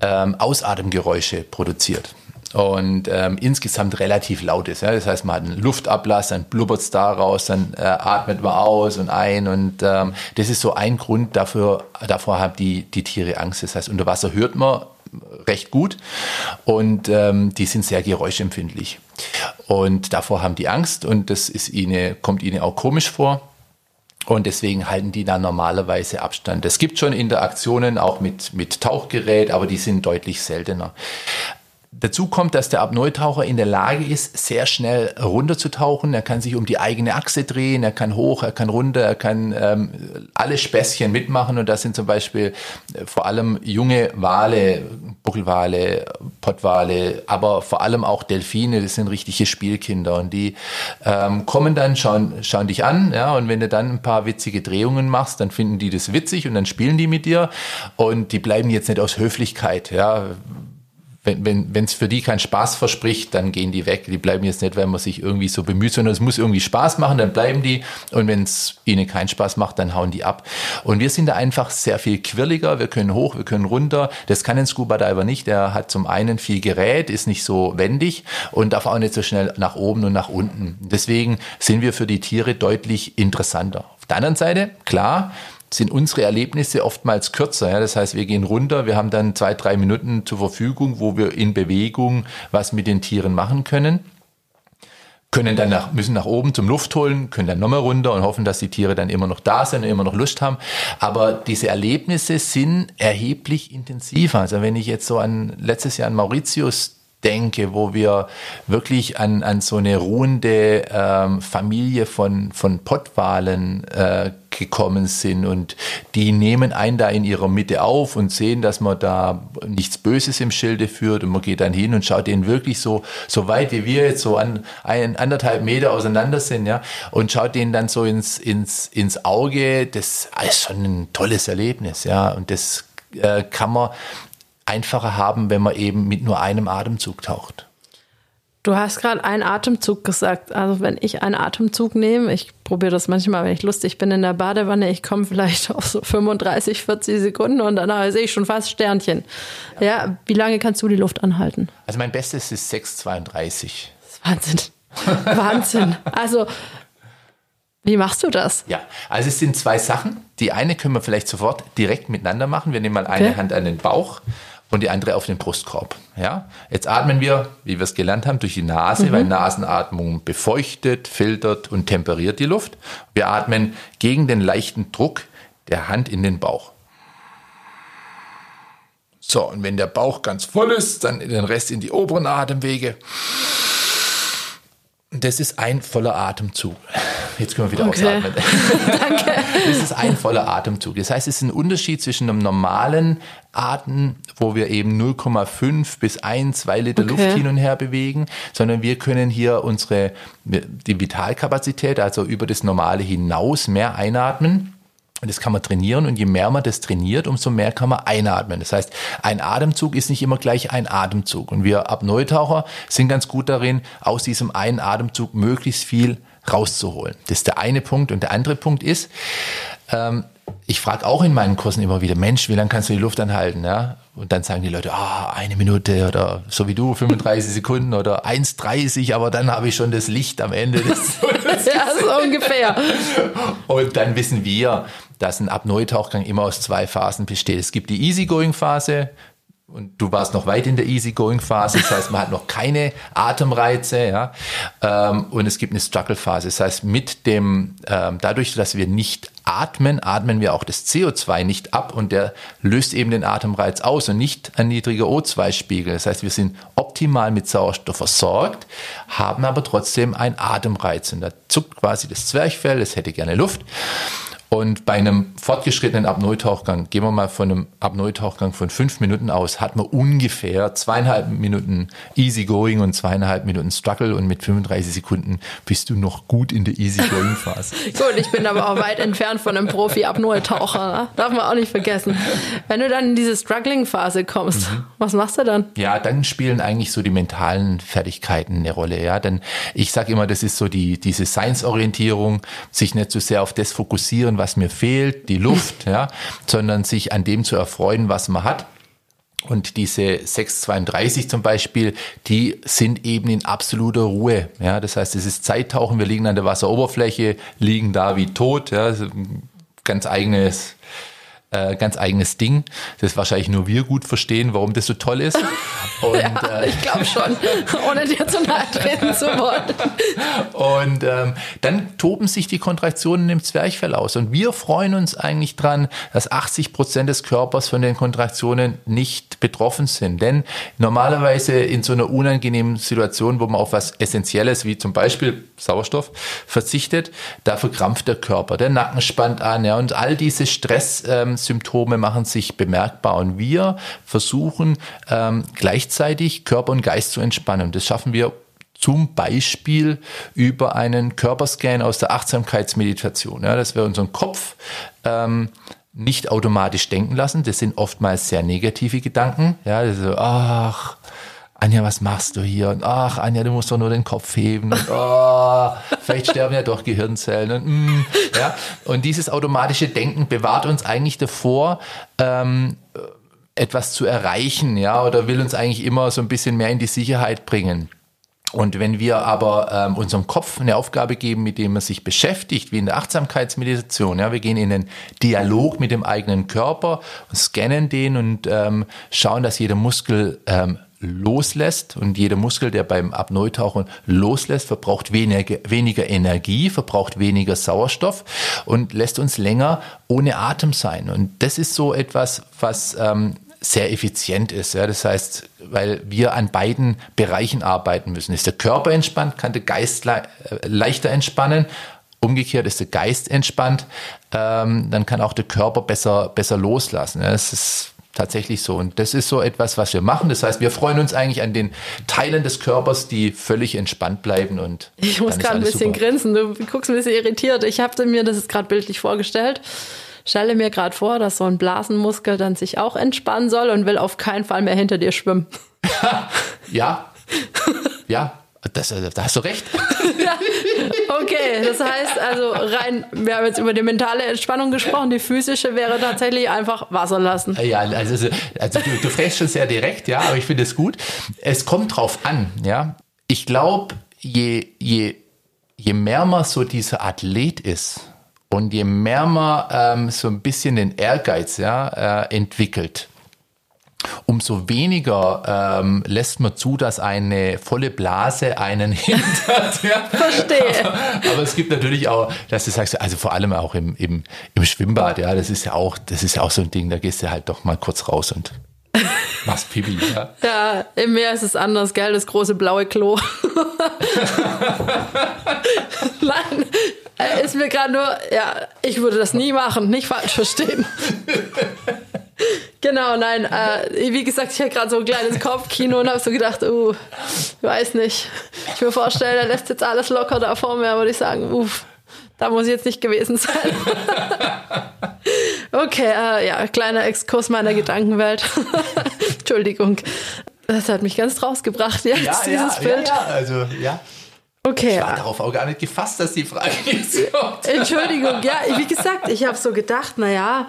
ähm, Ausatemgeräusche produziert und ähm, insgesamt relativ laut ist. Ja? Das heißt, man hat einen Luftablass, dann blubbert es da raus, dann äh, atmet man aus und ein und ähm, das ist so ein Grund dafür, davor haben die, die Tiere Angst. Das heißt, unter Wasser hört man recht gut und ähm, die sind sehr geräuschempfindlich. Und davor haben die Angst und das ist ihnen, kommt ihnen auch komisch vor. Und deswegen halten die da normalerweise Abstand. Es gibt schon Interaktionen auch mit, mit Tauchgerät, aber die sind deutlich seltener. Dazu kommt, dass der Apnoe-Taucher in der Lage ist, sehr schnell runterzutauchen. Er kann sich um die eigene Achse drehen, er kann hoch, er kann runter, er kann ähm, alle Späßchen mitmachen. Und das sind zum Beispiel äh, vor allem junge Wale, Buckelwale, Pottwale, aber vor allem auch Delfine. Das sind richtige Spielkinder und die ähm, kommen dann, schauen, schauen dich an. Ja, und wenn du dann ein paar witzige Drehungen machst, dann finden die das witzig und dann spielen die mit dir. Und die bleiben jetzt nicht aus Höflichkeit. Ja, wenn es wenn, für die keinen Spaß verspricht, dann gehen die weg. Die bleiben jetzt nicht, weil man sich irgendwie so bemüht, sondern es muss irgendwie Spaß machen, dann bleiben die. Und wenn es ihnen keinen Spaß macht, dann hauen die ab. Und wir sind da einfach sehr viel quirliger. Wir können hoch, wir können runter. Das kann ein Scuba Diver nicht. Der hat zum einen viel Gerät, ist nicht so wendig und darf auch nicht so schnell nach oben und nach unten. Deswegen sind wir für die Tiere deutlich interessanter. Auf der anderen Seite, klar, sind unsere Erlebnisse oftmals kürzer. Ja? Das heißt, wir gehen runter, wir haben dann zwei, drei Minuten zur Verfügung, wo wir in Bewegung was mit den Tieren machen können können dann nach, müssen nach oben zum Luft holen, können dann nochmal runter und hoffen, dass die Tiere dann immer noch da sind und immer noch Lust haben. Aber diese Erlebnisse sind erheblich intensiver. Also wenn ich jetzt so an letztes Jahr an Mauritius denke, wo wir wirklich an, an so eine ruhende ähm, Familie von, von Pottwalen äh, gekommen sind und die nehmen einen da in ihrer Mitte auf und sehen, dass man da nichts Böses im Schilde führt und man geht dann hin und schaut denen wirklich so, so weit wie wir jetzt so an ein, anderthalb Meter auseinander sind, ja, und schaut denen dann so ins, ins, ins Auge. Das ist schon ein tolles Erlebnis, ja, und das äh, kann man einfacher haben, wenn man eben mit nur einem Atemzug taucht. Du hast gerade einen Atemzug gesagt. Also wenn ich einen Atemzug nehme, ich probiere das manchmal, wenn ich lustig bin in der Badewanne, ich komme vielleicht auf so 35, 40 Sekunden und danach sehe ich schon fast Sternchen. Ja. ja, wie lange kannst du die Luft anhalten? Also mein Bestes ist 6,32. Das ist Wahnsinn. Wahnsinn. Also wie machst du das? Ja, also es sind zwei Sachen. Die eine können wir vielleicht sofort direkt miteinander machen. Wir nehmen mal eine okay. Hand an den Bauch und die andere auf den Brustkorb. Ja? Jetzt atmen wir, wie wir es gelernt haben, durch die Nase, mhm. weil Nasenatmung befeuchtet, filtert und temperiert die Luft. Wir atmen gegen den leichten Druck der Hand in den Bauch. So, und wenn der Bauch ganz voll ist, dann den Rest in die oberen Atemwege. Das ist ein voller Atemzug. Jetzt können wir wieder okay. ausatmen. Danke. Das ist ein voller Atemzug. Das heißt, es ist ein Unterschied zwischen einem normalen Atem, wo wir eben 0,5 bis 1, 2 Liter okay. Luft hin und her bewegen, sondern wir können hier unsere, die Vitalkapazität, also über das Normale hinaus mehr einatmen. Und das kann man trainieren und je mehr man das trainiert, umso mehr kann man einatmen. Das heißt, ein Atemzug ist nicht immer gleich ein Atemzug. Und wir Apnoe-Taucher sind ganz gut darin, aus diesem einen Atemzug möglichst viel rauszuholen. Das ist der eine Punkt. Und der andere Punkt ist, ähm, ich frage auch in meinen Kursen immer wieder, Mensch, wie lange kannst du die Luft anhalten? Ja? Und dann sagen die Leute, ah, oh, eine Minute oder so wie du, 35 Sekunden oder 1,30, aber dann habe ich schon das Licht am Ende. Des, ja, so ungefähr. Und dann wissen wir, dass ein Apnoe-Tauchgang immer aus zwei Phasen besteht. Es gibt die Easygoing-Phase, und du warst noch weit in der Easygoing-Phase, das heißt, man hat noch keine Atemreize, ja. Ähm, und es gibt eine Struggle-Phase, das heißt, mit dem, ähm, dadurch, dass wir nicht atmen, atmen wir auch das CO2 nicht ab und der löst eben den Atemreiz aus und nicht ein niedriger O2-Spiegel. Das heißt, wir sind optimal mit Sauerstoff versorgt, haben aber trotzdem einen Atemreiz und da zuckt quasi das Zwerchfell, es hätte gerne Luft. Und bei einem fortgeschrittenen Apnoe-Tauchgang, gehen wir mal von einem Apnoe-Tauchgang von fünf Minuten aus, hat man ungefähr zweieinhalb Minuten Easy-Going und zweieinhalb Minuten Struggle und mit 35 Sekunden bist du noch gut in der Easy-Going-Phase. gut, ich bin aber auch weit entfernt von einem Profi-Apnoe-Taucher. Ne? Darf man auch nicht vergessen. Wenn du dann in diese Struggling-Phase kommst, mhm. was machst du dann? Ja, dann spielen eigentlich so die mentalen Fertigkeiten eine Rolle. Ja, denn ich sage immer, das ist so die, diese Science-Orientierung, sich nicht so sehr auf das fokussieren, konzentrieren, was mir fehlt, die Luft, ja, sondern sich an dem zu erfreuen, was man hat. Und diese 632 zum Beispiel, die sind eben in absoluter Ruhe. Ja, das heißt, es ist Zeittauchen. Wir liegen an der Wasseroberfläche, liegen da wie tot. Ja, ganz eigenes äh, ganz eigenes Ding, das wahrscheinlich nur wir gut verstehen, warum das so toll ist. Und, ja, äh, ich glaube schon, ohne dir zu nahe treten zu wollen. Und ähm, dann toben sich die Kontraktionen im Zwerchfell aus. Und wir freuen uns eigentlich dran, dass 80 Prozent des Körpers von den Kontraktionen nicht betroffen sind. Denn normalerweise in so einer unangenehmen Situation, wo man auf was Essentielles wie zum Beispiel Sauerstoff verzichtet, da verkrampft der Körper, der Nacken spannt an ja, und all diese Stresssymptome ähm, machen sich bemerkbar. Und wir versuchen ähm, gleichzeitig Körper und Geist zu entspannen. Das schaffen wir zum Beispiel über einen Körperscan aus der Achtsamkeitsmeditation, ja, dass wir unseren Kopf ähm, nicht automatisch denken lassen. Das sind oftmals sehr negative Gedanken. Ja, so, ach, Anja, was machst du hier? Und ach, Anja, du musst doch nur den Kopf heben. Und, oh, vielleicht sterben ja doch Gehirnzellen. Und, mm, ja. und dieses automatische Denken bewahrt uns eigentlich davor, ähm, etwas zu erreichen, ja, oder will uns eigentlich immer so ein bisschen mehr in die Sicherheit bringen. Und wenn wir aber ähm, unserem Kopf eine Aufgabe geben, mit dem er sich beschäftigt, wie in der Achtsamkeitsmeditation, ja, wir gehen in den Dialog mit dem eigenen Körper scannen den und ähm, schauen, dass jeder Muskel ähm, loslässt und jeder Muskel, der beim Apnoe-Tauchen loslässt, verbraucht weniger, weniger Energie, verbraucht weniger Sauerstoff und lässt uns länger ohne Atem sein. Und das ist so etwas, was ähm, sehr effizient ist. Ja. Das heißt, weil wir an beiden Bereichen arbeiten müssen. Ist der Körper entspannt, kann der Geist le äh, leichter entspannen. Umgekehrt ist der Geist entspannt, ähm, dann kann auch der Körper besser, besser loslassen. Ja. Ist tatsächlich so. Und das ist so etwas, was wir machen. Das heißt, wir freuen uns eigentlich an den Teilen des Körpers, die völlig entspannt bleiben. Und ich muss gerade ein bisschen super. grinsen. Du guckst ein bisschen irritiert. Ich habe mir das gerade bildlich vorgestellt. Stelle mir gerade vor, dass so ein Blasenmuskel dann sich auch entspannen soll und will auf keinen Fall mehr hinter dir schwimmen. ja. Ja, das, äh, da hast du recht. ja. Okay, das heißt also rein, wir haben jetzt über die mentale Entspannung gesprochen, die physische wäre tatsächlich einfach Wasser lassen. Ja, also, also du, du fragst schon sehr direkt, ja, aber ich finde es gut. Es kommt drauf an, ja. Ich glaube, je, je, je mehr man so dieser Athlet ist und je mehr man ähm, so ein bisschen den Ehrgeiz ja, äh, entwickelt, umso weniger ähm, lässt man zu, dass eine volle Blase einen hindert. Ja. Verstehe. Aber, aber, es gibt natürlich auch, dass du sagst, also vor allem auch im, im, im Schwimmbad, ja, das ist ja auch, das ist ja auch so ein Ding, da gehst du halt doch mal kurz raus und machst Pipi. Ja, ja im Meer ist es anders, gell, das große blaue Klo. Nein, äh, ist mir gerade nur, ja, ich würde das nie machen, nicht falsch verstehen. Genau, nein, äh, wie gesagt, ich hatte gerade so ein kleines Kopfkino und habe so gedacht, uh, ich weiß nicht. Ich mir vorstellen, er lässt jetzt alles locker da vor mir, würde ich sagen, uff, da muss ich jetzt nicht gewesen sein. okay, äh, ja, kleiner Exkurs meiner Gedankenwelt. Entschuldigung. Das hat mich ganz rausgebracht jetzt, ja, dieses ja, Bild. Ja, ja, also, ja. Okay. Ich war darauf auch gar nicht gefasst, dass die Frage jetzt kommt. Entschuldigung, ja, wie gesagt, ich habe so gedacht, naja,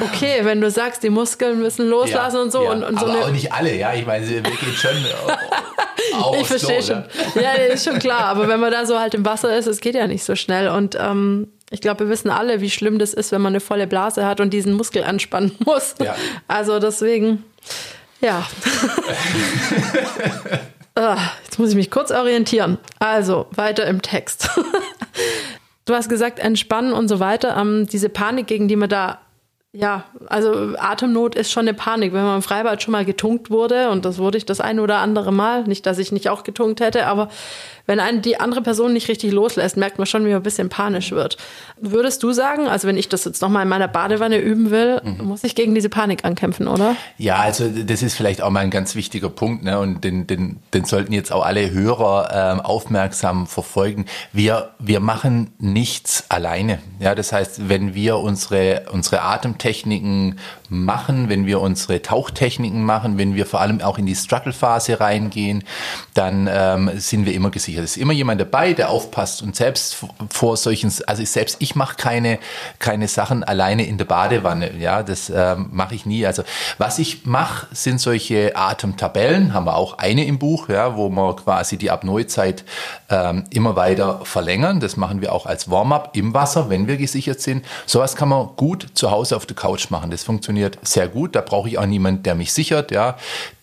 okay, wenn du sagst, die Muskeln müssen loslassen ja, und so. Ja. Und, und so Aber auch nicht alle, ja. Ich meine, wir gehen schon auch Ich verstehe Klo, schon. Ne? Ja, ist schon klar. Aber wenn man da so halt im Wasser ist, es geht ja nicht so schnell. Und ähm, ich glaube, wir wissen alle, wie schlimm das ist, wenn man eine volle Blase hat und diesen Muskel anspannen muss. Ja. Also deswegen, ja. Ah, Jetzt muss ich mich kurz orientieren. Also, weiter im Text. Du hast gesagt, entspannen und so weiter. Ähm, diese Panik, gegen die man da ja, also Atemnot ist schon eine Panik. Wenn man im Freibad schon mal getunkt wurde, und das wurde ich das eine oder andere Mal, nicht, dass ich nicht auch getunkt hätte, aber wenn einen die andere Person nicht richtig loslässt, merkt man schon, wie man ein bisschen panisch wird. Würdest du sagen, also wenn ich das jetzt nochmal in meiner Badewanne üben will, mhm. muss ich gegen diese Panik ankämpfen, oder? Ja, also das ist vielleicht auch mal ein ganz wichtiger Punkt, ne? Und den, den, den sollten jetzt auch alle Hörer ähm, aufmerksam verfolgen. Wir, wir machen nichts alleine. Ja, das heißt, wenn wir unsere, unsere Atemtechniken machen, wenn wir unsere Tauchtechniken machen, wenn wir vor allem auch in die Struggle-Phase reingehen, dann ähm, sind wir immer gesichert. Es ist immer jemand dabei, der aufpasst und selbst vor solchen, also selbst, ich mache keine, keine Sachen alleine in der Badewanne. Ja, das ähm, mache ich nie. Also was ich mache, sind solche Atemtabellen, haben wir auch eine im Buch, ja, wo wir quasi die Apnoezeit ähm, immer weiter verlängern. Das machen wir auch als Warm-up im Wasser, wenn wir gesichert sind. Sowas kann man gut zu Hause auf der Couch machen. Das funktioniert sehr gut. Da brauche ich auch niemanden, der mich sichert. Ja,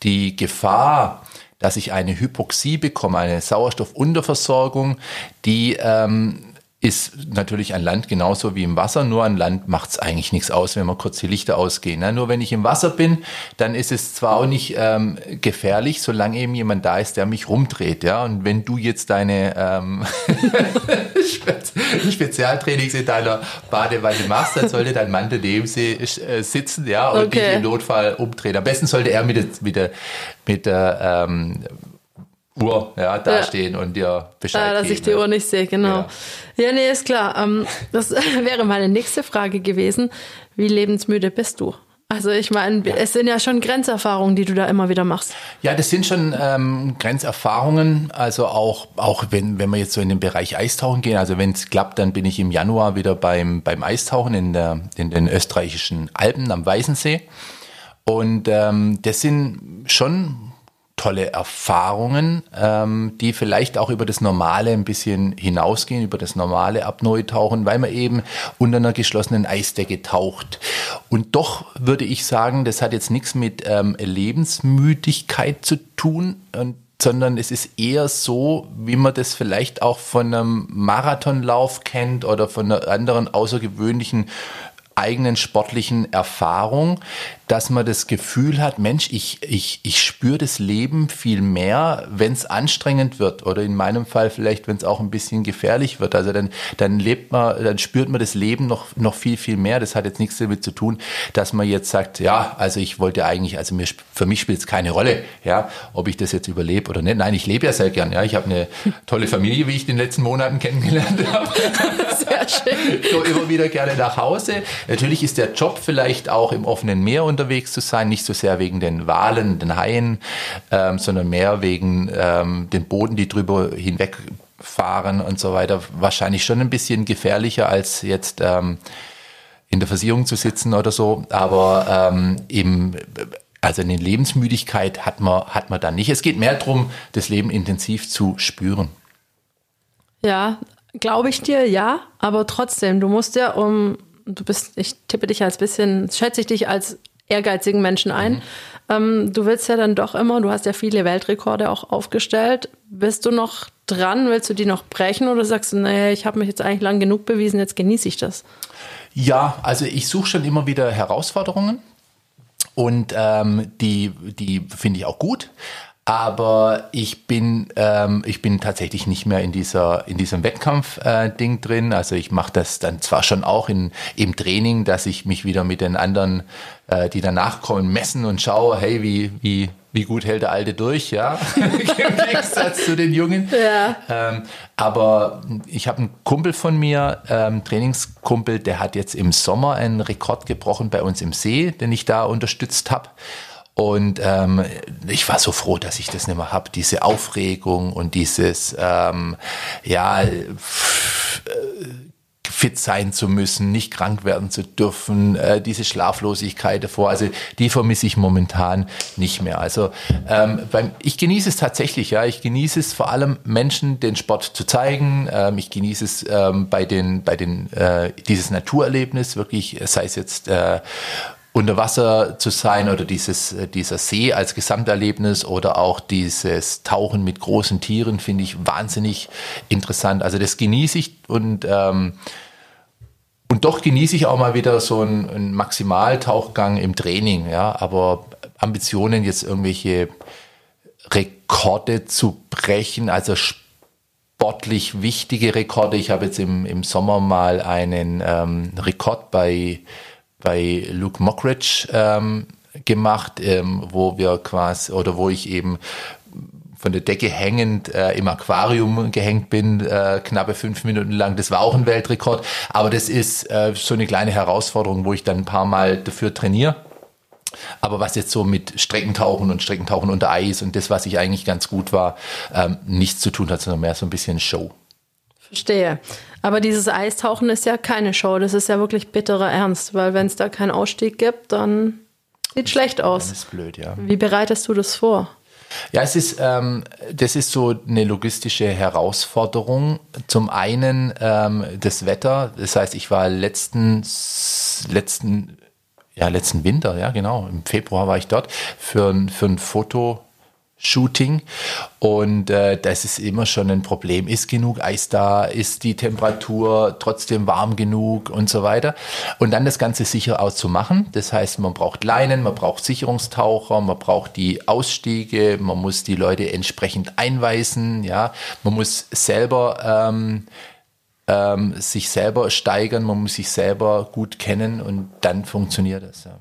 die Gefahr dass ich eine Hypoxie bekomme, eine Sauerstoffunterversorgung, die ähm, ist natürlich an Land genauso wie im Wasser, nur an Land macht es eigentlich nichts aus, wenn man kurz die Lichter ausgehen. Ne? Nur wenn ich im Wasser bin, dann ist es zwar auch nicht ähm, gefährlich, solange eben jemand da ist, der mich rumdreht. Ja? Und wenn du jetzt deine ähm, Spezialtrainings in deiner Badewanne machst, dann sollte dein Mann daneben äh, sitzen ja, und okay. dich im Notfall umdrehen. Am besten sollte er mit der, mit der, mit der ähm, Uhr ja, dastehen ja. und dir Bescheid ah, dass geben. ich die Uhr nicht sehe, genau. Ja, ja nee, ist klar. Ähm, das wäre meine nächste Frage gewesen. Wie lebensmüde bist du? Also ich meine, ja. es sind ja schon Grenzerfahrungen, die du da immer wieder machst. Ja, das sind schon ähm, Grenzerfahrungen. Also auch, auch wenn, wenn wir jetzt so in den Bereich Eistauchen gehen, also wenn es klappt, dann bin ich im Januar wieder beim, beim Eistauchen in, der, in den österreichischen Alpen am Weißensee. Und ähm, das sind schon tolle Erfahrungen, ähm, die vielleicht auch über das Normale ein bisschen hinausgehen, über das normale Apnoe-Tauchen, weil man eben unter einer geschlossenen Eisdecke taucht. Und doch würde ich sagen, das hat jetzt nichts mit ähm, Lebensmüdigkeit zu tun, und, sondern es ist eher so, wie man das vielleicht auch von einem Marathonlauf kennt oder von einer anderen außergewöhnlichen eigenen sportlichen Erfahrung, dass man das Gefühl hat, Mensch, ich, ich, ich spüre das Leben viel mehr, wenn es anstrengend wird oder in meinem Fall vielleicht, wenn es auch ein bisschen gefährlich wird. Also dann, dann lebt man, dann spürt man das Leben noch, noch viel, viel mehr. Das hat jetzt nichts damit zu tun, dass man jetzt sagt, ja, also ich wollte eigentlich, also mir, für mich spielt es keine Rolle, ja, ob ich das jetzt überlebe oder nicht. Nein, ich lebe ja sehr gern, ja. Ich habe eine tolle Familie, wie ich in den letzten Monaten kennengelernt habe. Sehr schön. Ich immer wieder gerne nach Hause. Natürlich ist der Job vielleicht auch im offenen Meer und unterwegs zu sein, nicht so sehr wegen den Walen, den Haien, ähm, sondern mehr wegen ähm, den Boden, die drüber hinwegfahren und so weiter. Wahrscheinlich schon ein bisschen gefährlicher als jetzt ähm, in der Versicherung zu sitzen oder so, aber ähm, eben also eine Lebensmüdigkeit hat man, hat man dann nicht. Es geht mehr darum, das Leben intensiv zu spüren. Ja, glaube ich dir, ja, aber trotzdem, du musst ja um, du bist, ich tippe dich als bisschen, schätze ich dich als ehrgeizigen Menschen ein. Mhm. Ähm, du willst ja dann doch immer, du hast ja viele Weltrekorde auch aufgestellt. Bist du noch dran? Willst du die noch brechen oder sagst du, naja, ich habe mich jetzt eigentlich lang genug bewiesen, jetzt genieße ich das? Ja, also ich suche schon immer wieder Herausforderungen und ähm, die, die finde ich auch gut. Aber ich bin, ähm, ich bin tatsächlich nicht mehr in dieser in diesem Wettkampf-Ding äh, drin. Also ich mache das dann zwar schon auch in, im Training, dass ich mich wieder mit den anderen, äh, die danach kommen, messen und schaue, hey, wie, wie, wie gut hält der Alte durch, ja, im Gegensatz zu den Jungen. Ja. Ähm, aber ich habe einen Kumpel von mir, ähm, Trainingskumpel, der hat jetzt im Sommer einen Rekord gebrochen bei uns im See, den ich da unterstützt habe. Und ähm, ich war so froh, dass ich das nicht mehr habe. Diese Aufregung und dieses, ähm, ja, fit sein zu müssen, nicht krank werden zu dürfen, äh, diese Schlaflosigkeit davor, also die vermisse ich momentan nicht mehr. Also ähm, beim, ich genieße es tatsächlich, ja, ich genieße es vor allem Menschen den Sport zu zeigen. Ähm, ich genieße es ähm, bei den, bei den äh, dieses Naturerlebnis wirklich, sei es jetzt äh, unter Wasser zu sein oder dieses, äh, dieser See als Gesamterlebnis oder auch dieses Tauchen mit großen Tieren finde ich wahnsinnig interessant. Also das genieße ich und, ähm, und doch genieße ich auch mal wieder so einen, einen Maximaltauchgang im Training, ja, aber Ambitionen jetzt irgendwelche Rekorde zu brechen, also sportlich wichtige Rekorde. Ich habe jetzt im, im Sommer mal einen ähm, Rekord bei bei Luke Mockridge ähm, gemacht, ähm, wo wir quasi oder wo ich eben von der Decke hängend äh, im Aquarium gehängt bin, äh, knappe fünf Minuten lang. Das war auch ein Weltrekord. Aber das ist äh, so eine kleine Herausforderung, wo ich dann ein paar Mal dafür trainiere. Aber was jetzt so mit Streckentauchen und Streckentauchen unter Eis und das, was ich eigentlich ganz gut war, ähm, nichts zu tun hat, sondern mehr so ein bisschen Show. Verstehe. Aber dieses Eistauchen ist ja keine Show, das ist ja wirklich bitterer Ernst, weil wenn es da keinen Ausstieg gibt, dann sieht schlecht aus. Das ist blöd, ja. Wie bereitest du das vor? Ja, es ist, ähm, das ist so eine logistische Herausforderung. Zum einen ähm, das Wetter. Das heißt, ich war letzten, letzten, ja, letzten Winter, ja, genau. Im Februar war ich dort für, für ein Foto Shooting. Und äh, das ist immer schon ein Problem. Ist genug Eis da? Ist die Temperatur trotzdem warm genug und so weiter? Und dann das Ganze sicher auszumachen. Das heißt, man braucht Leinen, man braucht Sicherungstaucher, man braucht die Ausstiege, man muss die Leute entsprechend einweisen, ja, man muss selber ähm, ähm, sich selber steigern, man muss sich selber gut kennen und dann funktioniert das. Ja.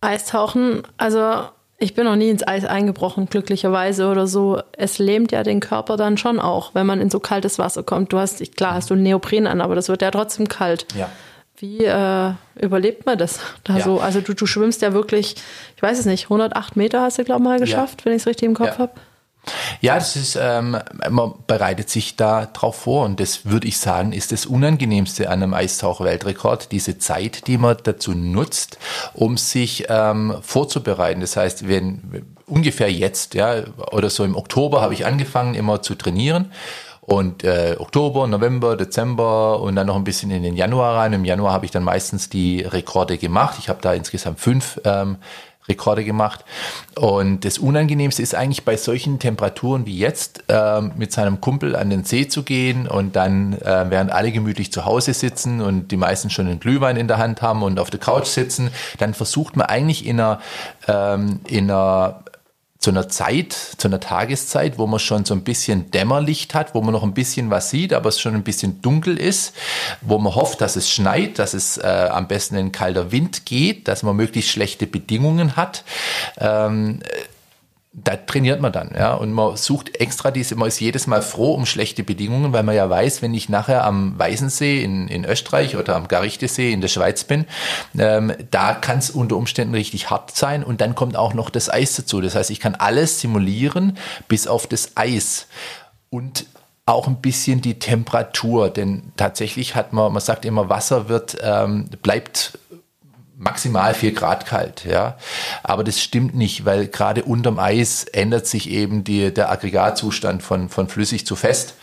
Eistauchen, also ich bin noch nie ins Eis eingebrochen, glücklicherweise oder so. Es lähmt ja den Körper dann schon auch, wenn man in so kaltes Wasser kommt. Du hast, klar, hast du Neopren an, aber das wird ja trotzdem kalt. Ja. Wie äh, überlebt man das da ja. so? Also du, du schwimmst ja wirklich, ich weiß es nicht, 108 Meter hast du, glaube ich, mal geschafft, ja. wenn ich es richtig im Kopf ja. habe. Ja, das ist, ähm, man bereitet sich da drauf vor und das würde ich sagen, ist das Unangenehmste an einem Eistauch-Weltrekord, diese Zeit, die man dazu nutzt, um sich ähm, vorzubereiten. Das heißt, wenn ungefähr jetzt, ja, oder so im Oktober habe ich angefangen, immer zu trainieren. Und äh, Oktober, November, Dezember und dann noch ein bisschen in den Januar rein. Im Januar habe ich dann meistens die Rekorde gemacht. Ich habe da insgesamt fünf ähm, Rekorde gemacht. Und das Unangenehmste ist eigentlich bei solchen Temperaturen wie jetzt, äh, mit seinem Kumpel an den See zu gehen und dann, äh, während alle gemütlich zu Hause sitzen und die meisten schon einen Glühwein in der Hand haben und auf der Couch sitzen, dann versucht man eigentlich in einer, ähm, in einer zu einer Zeit, zu einer Tageszeit, wo man schon so ein bisschen Dämmerlicht hat, wo man noch ein bisschen was sieht, aber es schon ein bisschen dunkel ist, wo man hofft, dass es schneit, dass es äh, am besten in kalter Wind geht, dass man möglichst schlechte Bedingungen hat. Ähm, da trainiert man dann, ja. Und man sucht extra diese, man ist jedes Mal froh um schlechte Bedingungen, weil man ja weiß, wenn ich nachher am Weißensee in, in Österreich oder am Garichtesee in der Schweiz bin, ähm, da kann es unter Umständen richtig hart sein und dann kommt auch noch das Eis dazu. Das heißt, ich kann alles simulieren, bis auf das Eis. Und auch ein bisschen die Temperatur, denn tatsächlich hat man, man sagt immer, Wasser wird, ähm, bleibt maximal vier Grad kalt, ja. Aber das stimmt nicht, weil gerade unterm Eis ändert sich eben die, der Aggregatzustand von, von flüssig zu fest.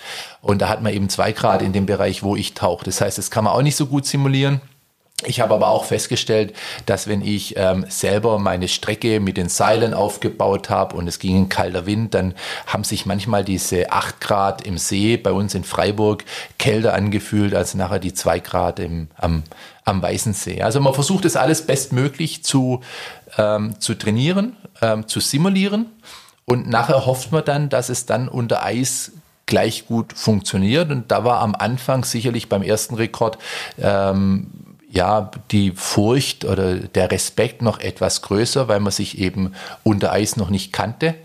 Und da hat man eben zwei Grad in dem Bereich, wo ich tauche. Das heißt, das kann man auch nicht so gut simulieren. Ich habe aber auch festgestellt, dass wenn ich ähm, selber meine Strecke mit den Seilen aufgebaut habe und es ging ein kalter Wind, dann haben sich manchmal diese 8 Grad im See bei uns in Freiburg kälter angefühlt als nachher die 2 Grad im, am, am Weißen See. Also man versucht es alles bestmöglich zu, ähm, zu trainieren, ähm, zu simulieren und nachher hofft man dann, dass es dann unter Eis gleich gut funktioniert. Und da war am Anfang sicherlich beim ersten Rekord ähm, ja, die Furcht oder der Respekt noch etwas größer, weil man sich eben unter Eis noch nicht kannte.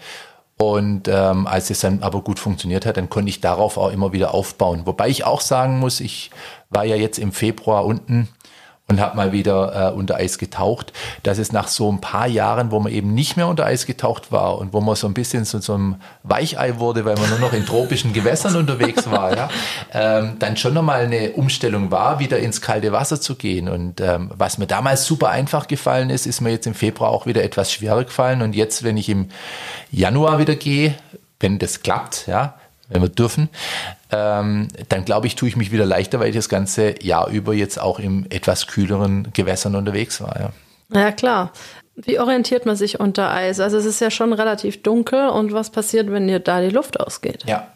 Und ähm, als es dann aber gut funktioniert hat, dann konnte ich darauf auch immer wieder aufbauen. Wobei ich auch sagen muss, ich war ja jetzt im Februar unten und habe mal wieder äh, unter Eis getaucht. Das ist nach so ein paar Jahren, wo man eben nicht mehr unter Eis getaucht war und wo man so ein bisschen zu so einem Weichei wurde, weil man nur noch in tropischen Gewässern unterwegs war, ja, ähm, dann schon nochmal eine Umstellung war, wieder ins kalte Wasser zu gehen. Und ähm, was mir damals super einfach gefallen ist, ist mir jetzt im Februar auch wieder etwas schwerer gefallen. Und jetzt, wenn ich im Januar wieder gehe, wenn das klappt, ja, wenn wir dürfen, ähm, dann glaube ich, tue ich mich wieder leichter, weil ich das ganze Jahr über jetzt auch in etwas kühleren Gewässern unterwegs war. Ja, ja klar. Wie orientiert man sich unter Eis? Also es ist ja schon relativ dunkel und was passiert, wenn dir da die Luft ausgeht? Ja,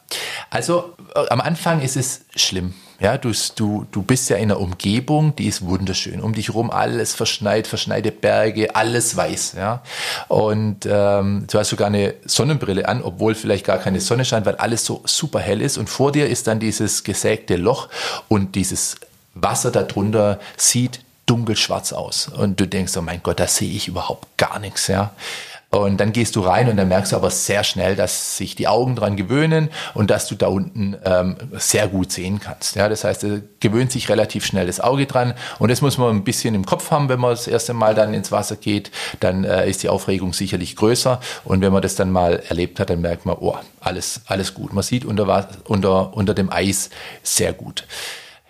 also äh, am Anfang ist es schlimm. Ja, du, du, du bist ja in einer Umgebung, die ist wunderschön. Um dich rum alles verschneit, verschneite Berge, alles weiß. Ja, und ähm, du hast sogar eine Sonnenbrille an, obwohl vielleicht gar keine Sonne scheint, weil alles so super hell ist. Und vor dir ist dann dieses gesägte Loch und dieses Wasser darunter sieht dunkelschwarz aus. Und du denkst, oh mein Gott, da sehe ich überhaupt gar nichts. Ja. Und dann gehst du rein und dann merkst du aber sehr schnell, dass sich die Augen dran gewöhnen und dass du da unten ähm, sehr gut sehen kannst. Ja, das heißt, es gewöhnt sich relativ schnell das Auge dran und das muss man ein bisschen im Kopf haben, wenn man das erste Mal dann ins Wasser geht, dann äh, ist die Aufregung sicherlich größer und wenn man das dann mal erlebt hat, dann merkt man, oh, alles, alles gut. Man sieht unter, unter, unter dem Eis sehr gut.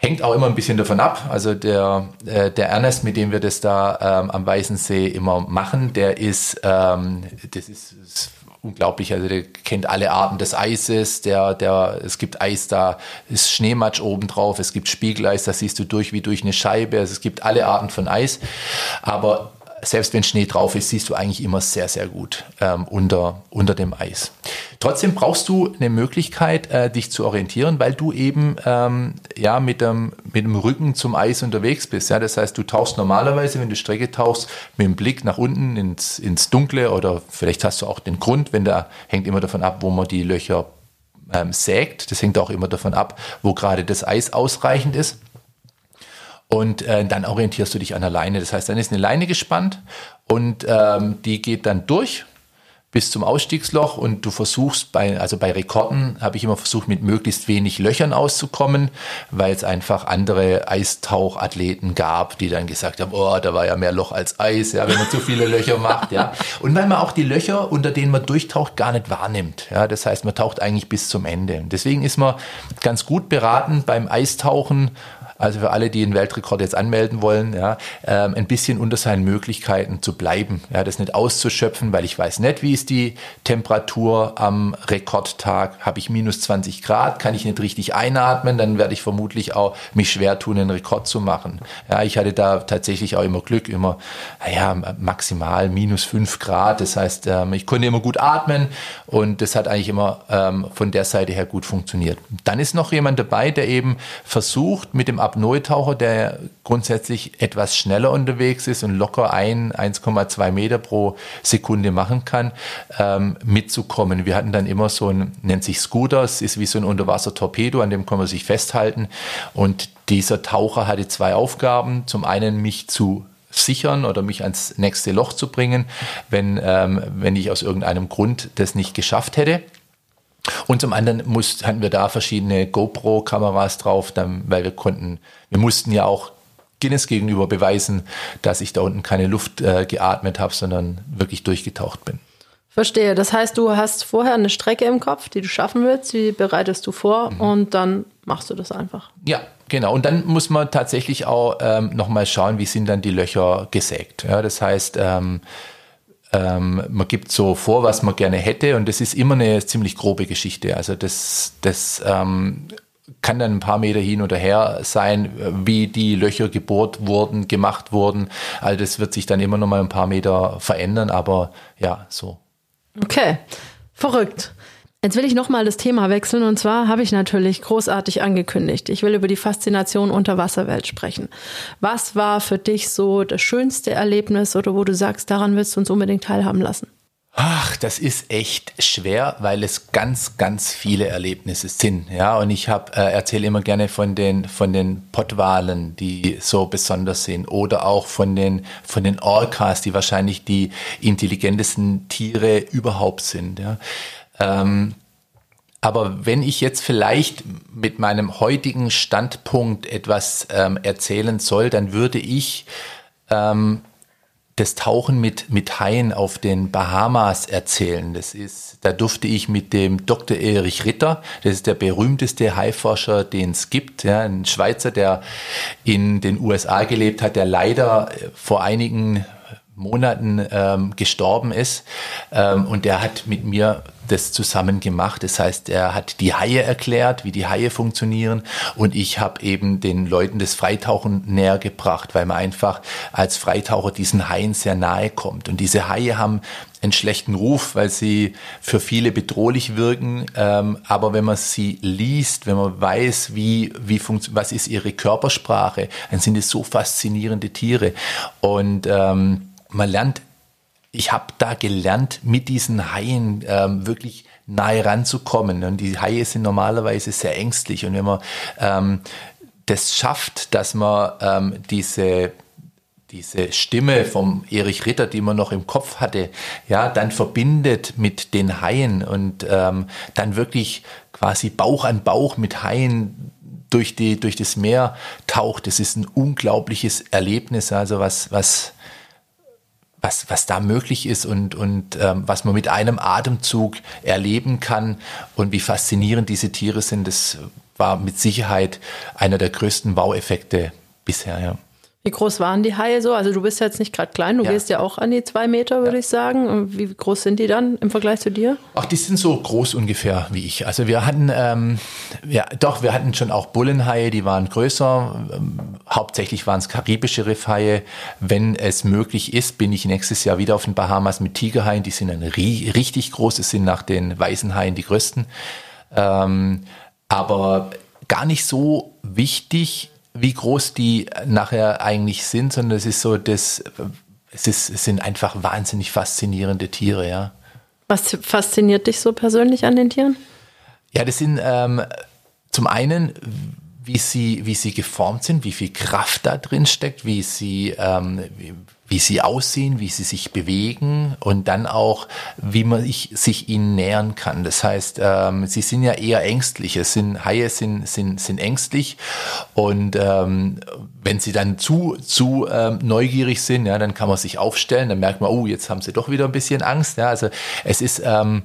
Hängt auch immer ein bisschen davon ab. Also der, äh, der Ernest, mit dem wir das da ähm, am Weißen See immer machen, der ist, ähm, das ist, ist unglaublich. Also der kennt alle Arten des Eises. Der, der, es gibt Eis, da ist Schneematsch obendrauf. Es gibt Spiegeleis, da siehst du durch wie durch eine Scheibe. Also es gibt alle Arten von Eis. Aber selbst wenn Schnee drauf ist, siehst du eigentlich immer sehr, sehr gut ähm, unter, unter dem Eis. Trotzdem brauchst du eine Möglichkeit, äh, dich zu orientieren, weil du eben ähm, ja, mit, dem, mit dem Rücken zum Eis unterwegs bist. Ja? Das heißt, du tauchst normalerweise, wenn du Strecke tauchst, mit dem Blick nach unten ins, ins Dunkle oder vielleicht hast du auch den Grund, wenn da hängt immer davon ab, wo man die Löcher ähm, sägt. Das hängt auch immer davon ab, wo gerade das Eis ausreichend ist. Und äh, dann orientierst du dich an der Leine. Das heißt, dann ist eine Leine gespannt und ähm, die geht dann durch bis zum Ausstiegsloch und du versuchst bei, also bei Rekorden habe ich immer versucht, mit möglichst wenig Löchern auszukommen, weil es einfach andere Eistauchathleten gab, die dann gesagt haben, oh, da war ja mehr Loch als Eis, ja, wenn man zu viele Löcher macht, ja. Und weil man auch die Löcher, unter denen man durchtaucht, gar nicht wahrnimmt, ja. Das heißt, man taucht eigentlich bis zum Ende. Deswegen ist man ganz gut beraten beim Eistauchen also für alle, die einen Weltrekord jetzt anmelden wollen, ja, ähm, ein bisschen unter seinen Möglichkeiten zu bleiben. Ja, das nicht auszuschöpfen, weil ich weiß nicht, wie ist die Temperatur am Rekordtag. Habe ich minus 20 Grad, kann ich nicht richtig einatmen, dann werde ich vermutlich auch mich schwer tun, einen Rekord zu machen. Ja, ich hatte da tatsächlich auch immer Glück, immer, naja, maximal minus 5 Grad. Das heißt, ähm, ich konnte immer gut atmen und das hat eigentlich immer ähm, von der Seite her gut funktioniert. Dann ist noch jemand dabei, der eben versucht, mit dem Apnoe-Taucher, der grundsätzlich etwas schneller unterwegs ist und locker ein, 1,2 Meter pro Sekunde machen kann, ähm, mitzukommen. Wir hatten dann immer so ein, nennt sich Scooter, es ist wie so ein Unterwasser-Torpedo, an dem kann man sich festhalten. Und dieser Taucher hatte zwei Aufgaben. Zum einen mich zu sichern oder mich ans nächste Loch zu bringen, wenn, ähm, wenn ich aus irgendeinem Grund das nicht geschafft hätte. Und zum anderen muss, hatten wir da verschiedene GoPro-Kameras drauf, dann, weil wir konnten, wir mussten ja auch Guinness gegenüber beweisen, dass ich da unten keine Luft äh, geatmet habe, sondern wirklich durchgetaucht bin. Verstehe. Das heißt, du hast vorher eine Strecke im Kopf, die du schaffen willst, die bereitest du vor mhm. und dann machst du das einfach. Ja, genau. Und dann muss man tatsächlich auch ähm, nochmal schauen, wie sind dann die Löcher gesägt. Ja, das heißt, ähm, ähm, man gibt so vor, was man gerne hätte und das ist immer eine ziemlich grobe Geschichte. Also das, das ähm, kann dann ein paar Meter hin oder her sein, wie die Löcher gebohrt wurden, gemacht wurden. Also das wird sich dann immer noch mal ein paar Meter verändern, aber ja, so. Okay, verrückt. Jetzt will ich nochmal das Thema wechseln und zwar habe ich natürlich großartig angekündigt. Ich will über die Faszination Unterwasserwelt sprechen. Was war für dich so das schönste Erlebnis oder wo du sagst, daran willst du uns unbedingt teilhaben lassen? Ach, das ist echt schwer, weil es ganz, ganz viele Erlebnisse sind. Ja, und ich habe äh, erzähle immer gerne von den von den Pottwalen, die so besonders sind, oder auch von den von den Orcas, die wahrscheinlich die intelligentesten Tiere überhaupt sind. Ja. Ähm, aber wenn ich jetzt vielleicht mit meinem heutigen Standpunkt etwas ähm, erzählen soll, dann würde ich ähm, das Tauchen mit, mit Haien auf den Bahamas erzählen. Das ist, da durfte ich mit dem Dr. Erich Ritter, das ist der berühmteste Haiforscher, den es gibt, ja, ein Schweizer, der in den USA gelebt hat, der leider vor einigen Monaten ähm, gestorben ist. Ähm, und der hat mit mir das zusammen gemacht. Das heißt, er hat die Haie erklärt, wie die Haie funktionieren. Und ich habe eben den Leuten das Freitauchen näher gebracht, weil man einfach als Freitaucher diesen Haien sehr nahe kommt. Und diese Haie haben einen schlechten Ruf, weil sie für viele bedrohlich wirken. Ähm, aber wenn man sie liest, wenn man weiß, wie, wie was ist ihre Körpersprache, dann sind es so faszinierende Tiere. Und ähm, man lernt, ich habe da gelernt, mit diesen Haien ähm, wirklich nahe ranzukommen. Und die Haie sind normalerweise sehr ängstlich. Und wenn man ähm, das schafft, dass man ähm, diese diese Stimme vom Erich Ritter, die man noch im Kopf hatte, ja, dann verbindet mit den Haien und ähm, dann wirklich quasi Bauch an Bauch mit Haien durch die durch das Meer taucht. Das ist ein unglaubliches Erlebnis, also was was was, was da möglich ist und, und ähm, was man mit einem Atemzug erleben kann und wie faszinierend diese Tiere sind, das war mit Sicherheit einer der größten Wow-Effekte bisher, ja. Wie groß waren die Haie so? Also du bist jetzt nicht gerade klein, du ja. gehst ja auch an die zwei Meter, würde ja. ich sagen. Wie groß sind die dann im Vergleich zu dir? Ach, die sind so groß ungefähr wie ich. Also wir hatten, ähm, ja, doch, wir hatten schon auch Bullenhaie, die waren größer. Ähm, hauptsächlich waren es karibische Riffhaie. Wenn es möglich ist, bin ich nächstes Jahr wieder auf den Bahamas mit Tigerhaien. Die sind dann richtig groß. Es sind nach den weißen Haien die größten. Ähm, aber gar nicht so wichtig, wie groß die nachher eigentlich sind, sondern es ist so, das, es, ist, es sind einfach wahnsinnig faszinierende Tiere, ja. Was fasziniert dich so persönlich an den Tieren? Ja, das sind ähm, zum einen, wie sie, wie sie geformt sind, wie viel Kraft da drin steckt, wie sie, ähm, wie, wie sie aussehen, wie sie sich bewegen und dann auch, wie man ich, sich ihnen nähern kann. Das heißt, ähm, sie sind ja eher ängstlich. Es sind Haie sind sind sind ängstlich und ähm, wenn sie dann zu zu ähm, neugierig sind, ja, dann kann man sich aufstellen. Dann merkt man, oh, jetzt haben sie doch wieder ein bisschen Angst. Ja, also es ist ähm,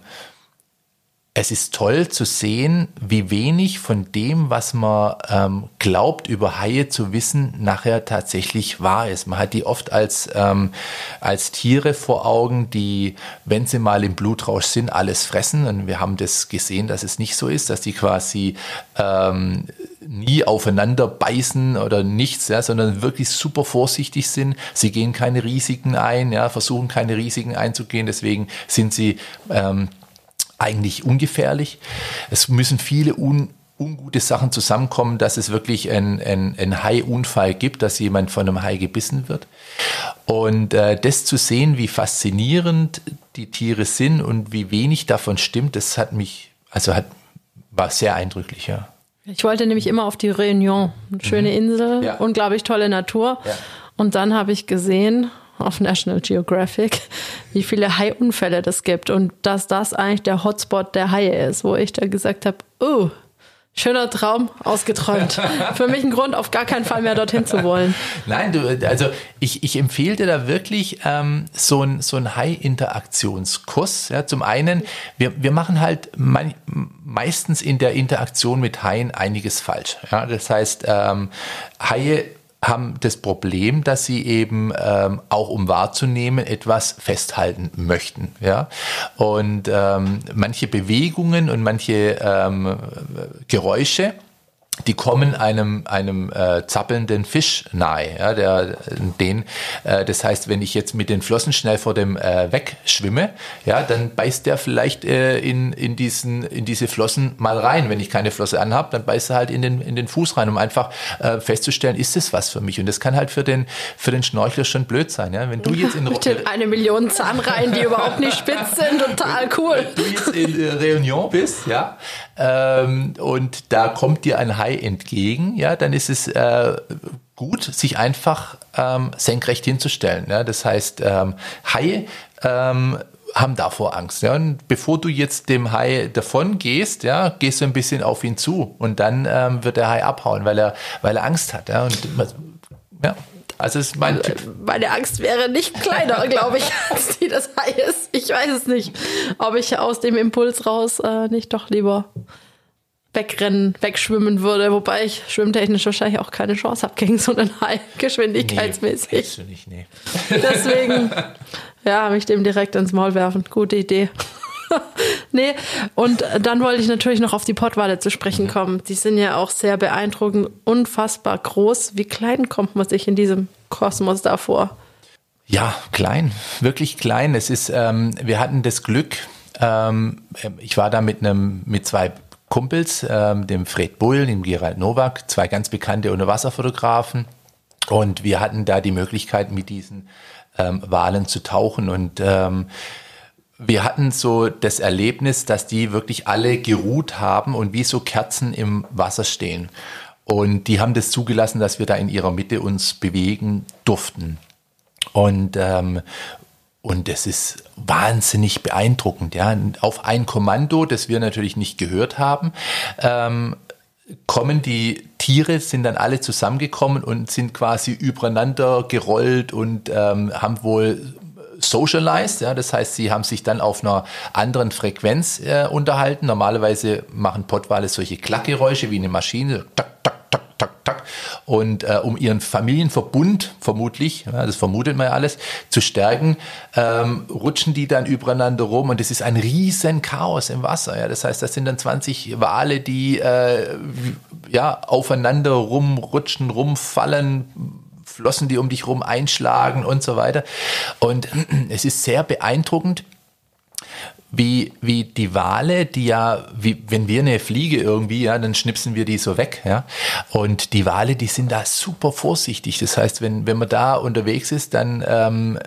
es ist toll zu sehen, wie wenig von dem, was man ähm, glaubt, über Haie zu wissen, nachher tatsächlich wahr ist. Man hat die oft als, ähm, als Tiere vor Augen, die, wenn sie mal im Blutrausch sind, alles fressen. Und wir haben das gesehen, dass es nicht so ist, dass die quasi ähm, nie aufeinander beißen oder nichts, ja, sondern wirklich super vorsichtig sind. Sie gehen keine Risiken ein, ja, versuchen keine Risiken einzugehen. Deswegen sind sie ähm, eigentlich ungefährlich. Es müssen viele un, ungute Sachen zusammenkommen, dass es wirklich einen ein Hai-Unfall gibt, dass jemand von einem Hai gebissen wird. Und äh, das zu sehen, wie faszinierend die Tiere sind und wie wenig davon stimmt, das hat mich, also hat, war sehr eindrücklich, ja. Ich wollte nämlich immer auf die Réunion, eine schöne mhm. Insel, ja. unglaublich tolle Natur. Ja. Und dann habe ich gesehen, auf National Geographic, wie viele Haiunfälle das gibt und dass das eigentlich der Hotspot der Haie ist, wo ich da gesagt habe, oh, Schöner Traum, ausgeträumt. Für mich ein Grund, auf gar keinen Fall mehr dorthin zu wollen. Nein, du, also ich, ich empfehle dir da wirklich ähm, so ein, so ein Hai-Interaktionskurs. Ja, zum einen, wir, wir machen halt me meistens in der Interaktion mit Haien einiges falsch. Ja, das heißt, ähm, Haie haben das Problem, dass sie eben ähm, auch um wahrzunehmen etwas festhalten möchten. Ja? Und ähm, manche Bewegungen und manche ähm, Geräusche die kommen einem einem äh, zappelnden Fisch nahe. Ja, der, den, äh, das heißt, wenn ich jetzt mit den Flossen schnell vor dem äh, wegschwimme, ja, dann beißt der vielleicht äh, in, in, diesen, in diese Flossen mal rein. Wenn ich keine Flosse anhab, dann beißt er halt in den, in den Fuß rein, um einfach äh, festzustellen, ist das was für mich? Und das kann halt für den, für den Schnorchler schon blöd sein. Ja? Wenn du jetzt in mit den eine Million Zahnreihen, die überhaupt nicht spitz sind, total cool. Wenn du jetzt in äh, Réunion bist, ja, ähm, und da kommt dir ein Hai entgegen, ja, dann ist es äh, gut, sich einfach ähm, senkrecht hinzustellen. Ja? Das heißt, ähm, Haie ähm, haben davor Angst. Ja? Und bevor du jetzt dem Hai davon gehst, ja, gehst du ein bisschen auf ihn zu und dann ähm, wird der Hai abhauen, weil er, weil er Angst hat. Ja? Und, ja. Also ist mein. Meine Angst wäre nicht kleiner, glaube ich, als die des Haies. Ich weiß es nicht, ob ich aus dem Impuls raus äh, nicht doch lieber wegrennen, wegschwimmen würde, wobei ich schwimmtechnisch wahrscheinlich auch keine Chance habe gegen so einen Hai, geschwindigkeitsmäßig. Nee, du nicht, nee. Deswegen, ja, mich dem direkt ins Maul werfen. Gute Idee. nee, und dann wollte ich natürlich noch auf die Pottwale zu sprechen mhm. kommen. Die sind ja auch sehr beeindruckend, unfassbar groß. Wie klein kommt man sich in diesem Kosmos da vor? Ja, klein, wirklich klein. Es ist, ähm, wir hatten das Glück, ähm, ich war da mit einem, mit zwei Kumpels, ähm, dem Fred Bull, dem Gerald Nowak, zwei ganz bekannte Unterwasserfotografen. Und wir hatten da die Möglichkeit, mit diesen ähm, Walen zu tauchen. Und ähm, wir hatten so das Erlebnis, dass die wirklich alle geruht haben und wie so Kerzen im Wasser stehen. Und die haben das zugelassen, dass wir da in ihrer Mitte uns bewegen durften. Und, ähm, und es ist wahnsinnig beeindruckend. Ja. Auf ein Kommando, das wir natürlich nicht gehört haben, ähm, kommen die Tiere, sind dann alle zusammengekommen und sind quasi übereinander gerollt und ähm, haben wohl socialized, ja, das heißt, sie haben sich dann auf einer anderen Frequenz äh, unterhalten. Normalerweise machen Pottwale solche Klackgeräusche wie eine Maschine, tak, tak, tak, tak, tak. Und äh, um ihren Familienverbund vermutlich, ja, das vermutet man ja alles, zu stärken, ähm, rutschen die dann übereinander rum und es ist ein riesen Chaos im Wasser. Ja. Das heißt, das sind dann 20 Wale, die äh, ja, aufeinander rumrutschen, rumfallen, Flossen, die um dich rum einschlagen und so weiter. Und es ist sehr beeindruckend, wie, wie die Wale, die ja, wie, wenn wir eine Fliege irgendwie, ja, dann schnipsen wir die so weg, ja. Und die Wale, die sind da super vorsichtig. Das heißt, wenn, wenn man da unterwegs ist, dann ähm,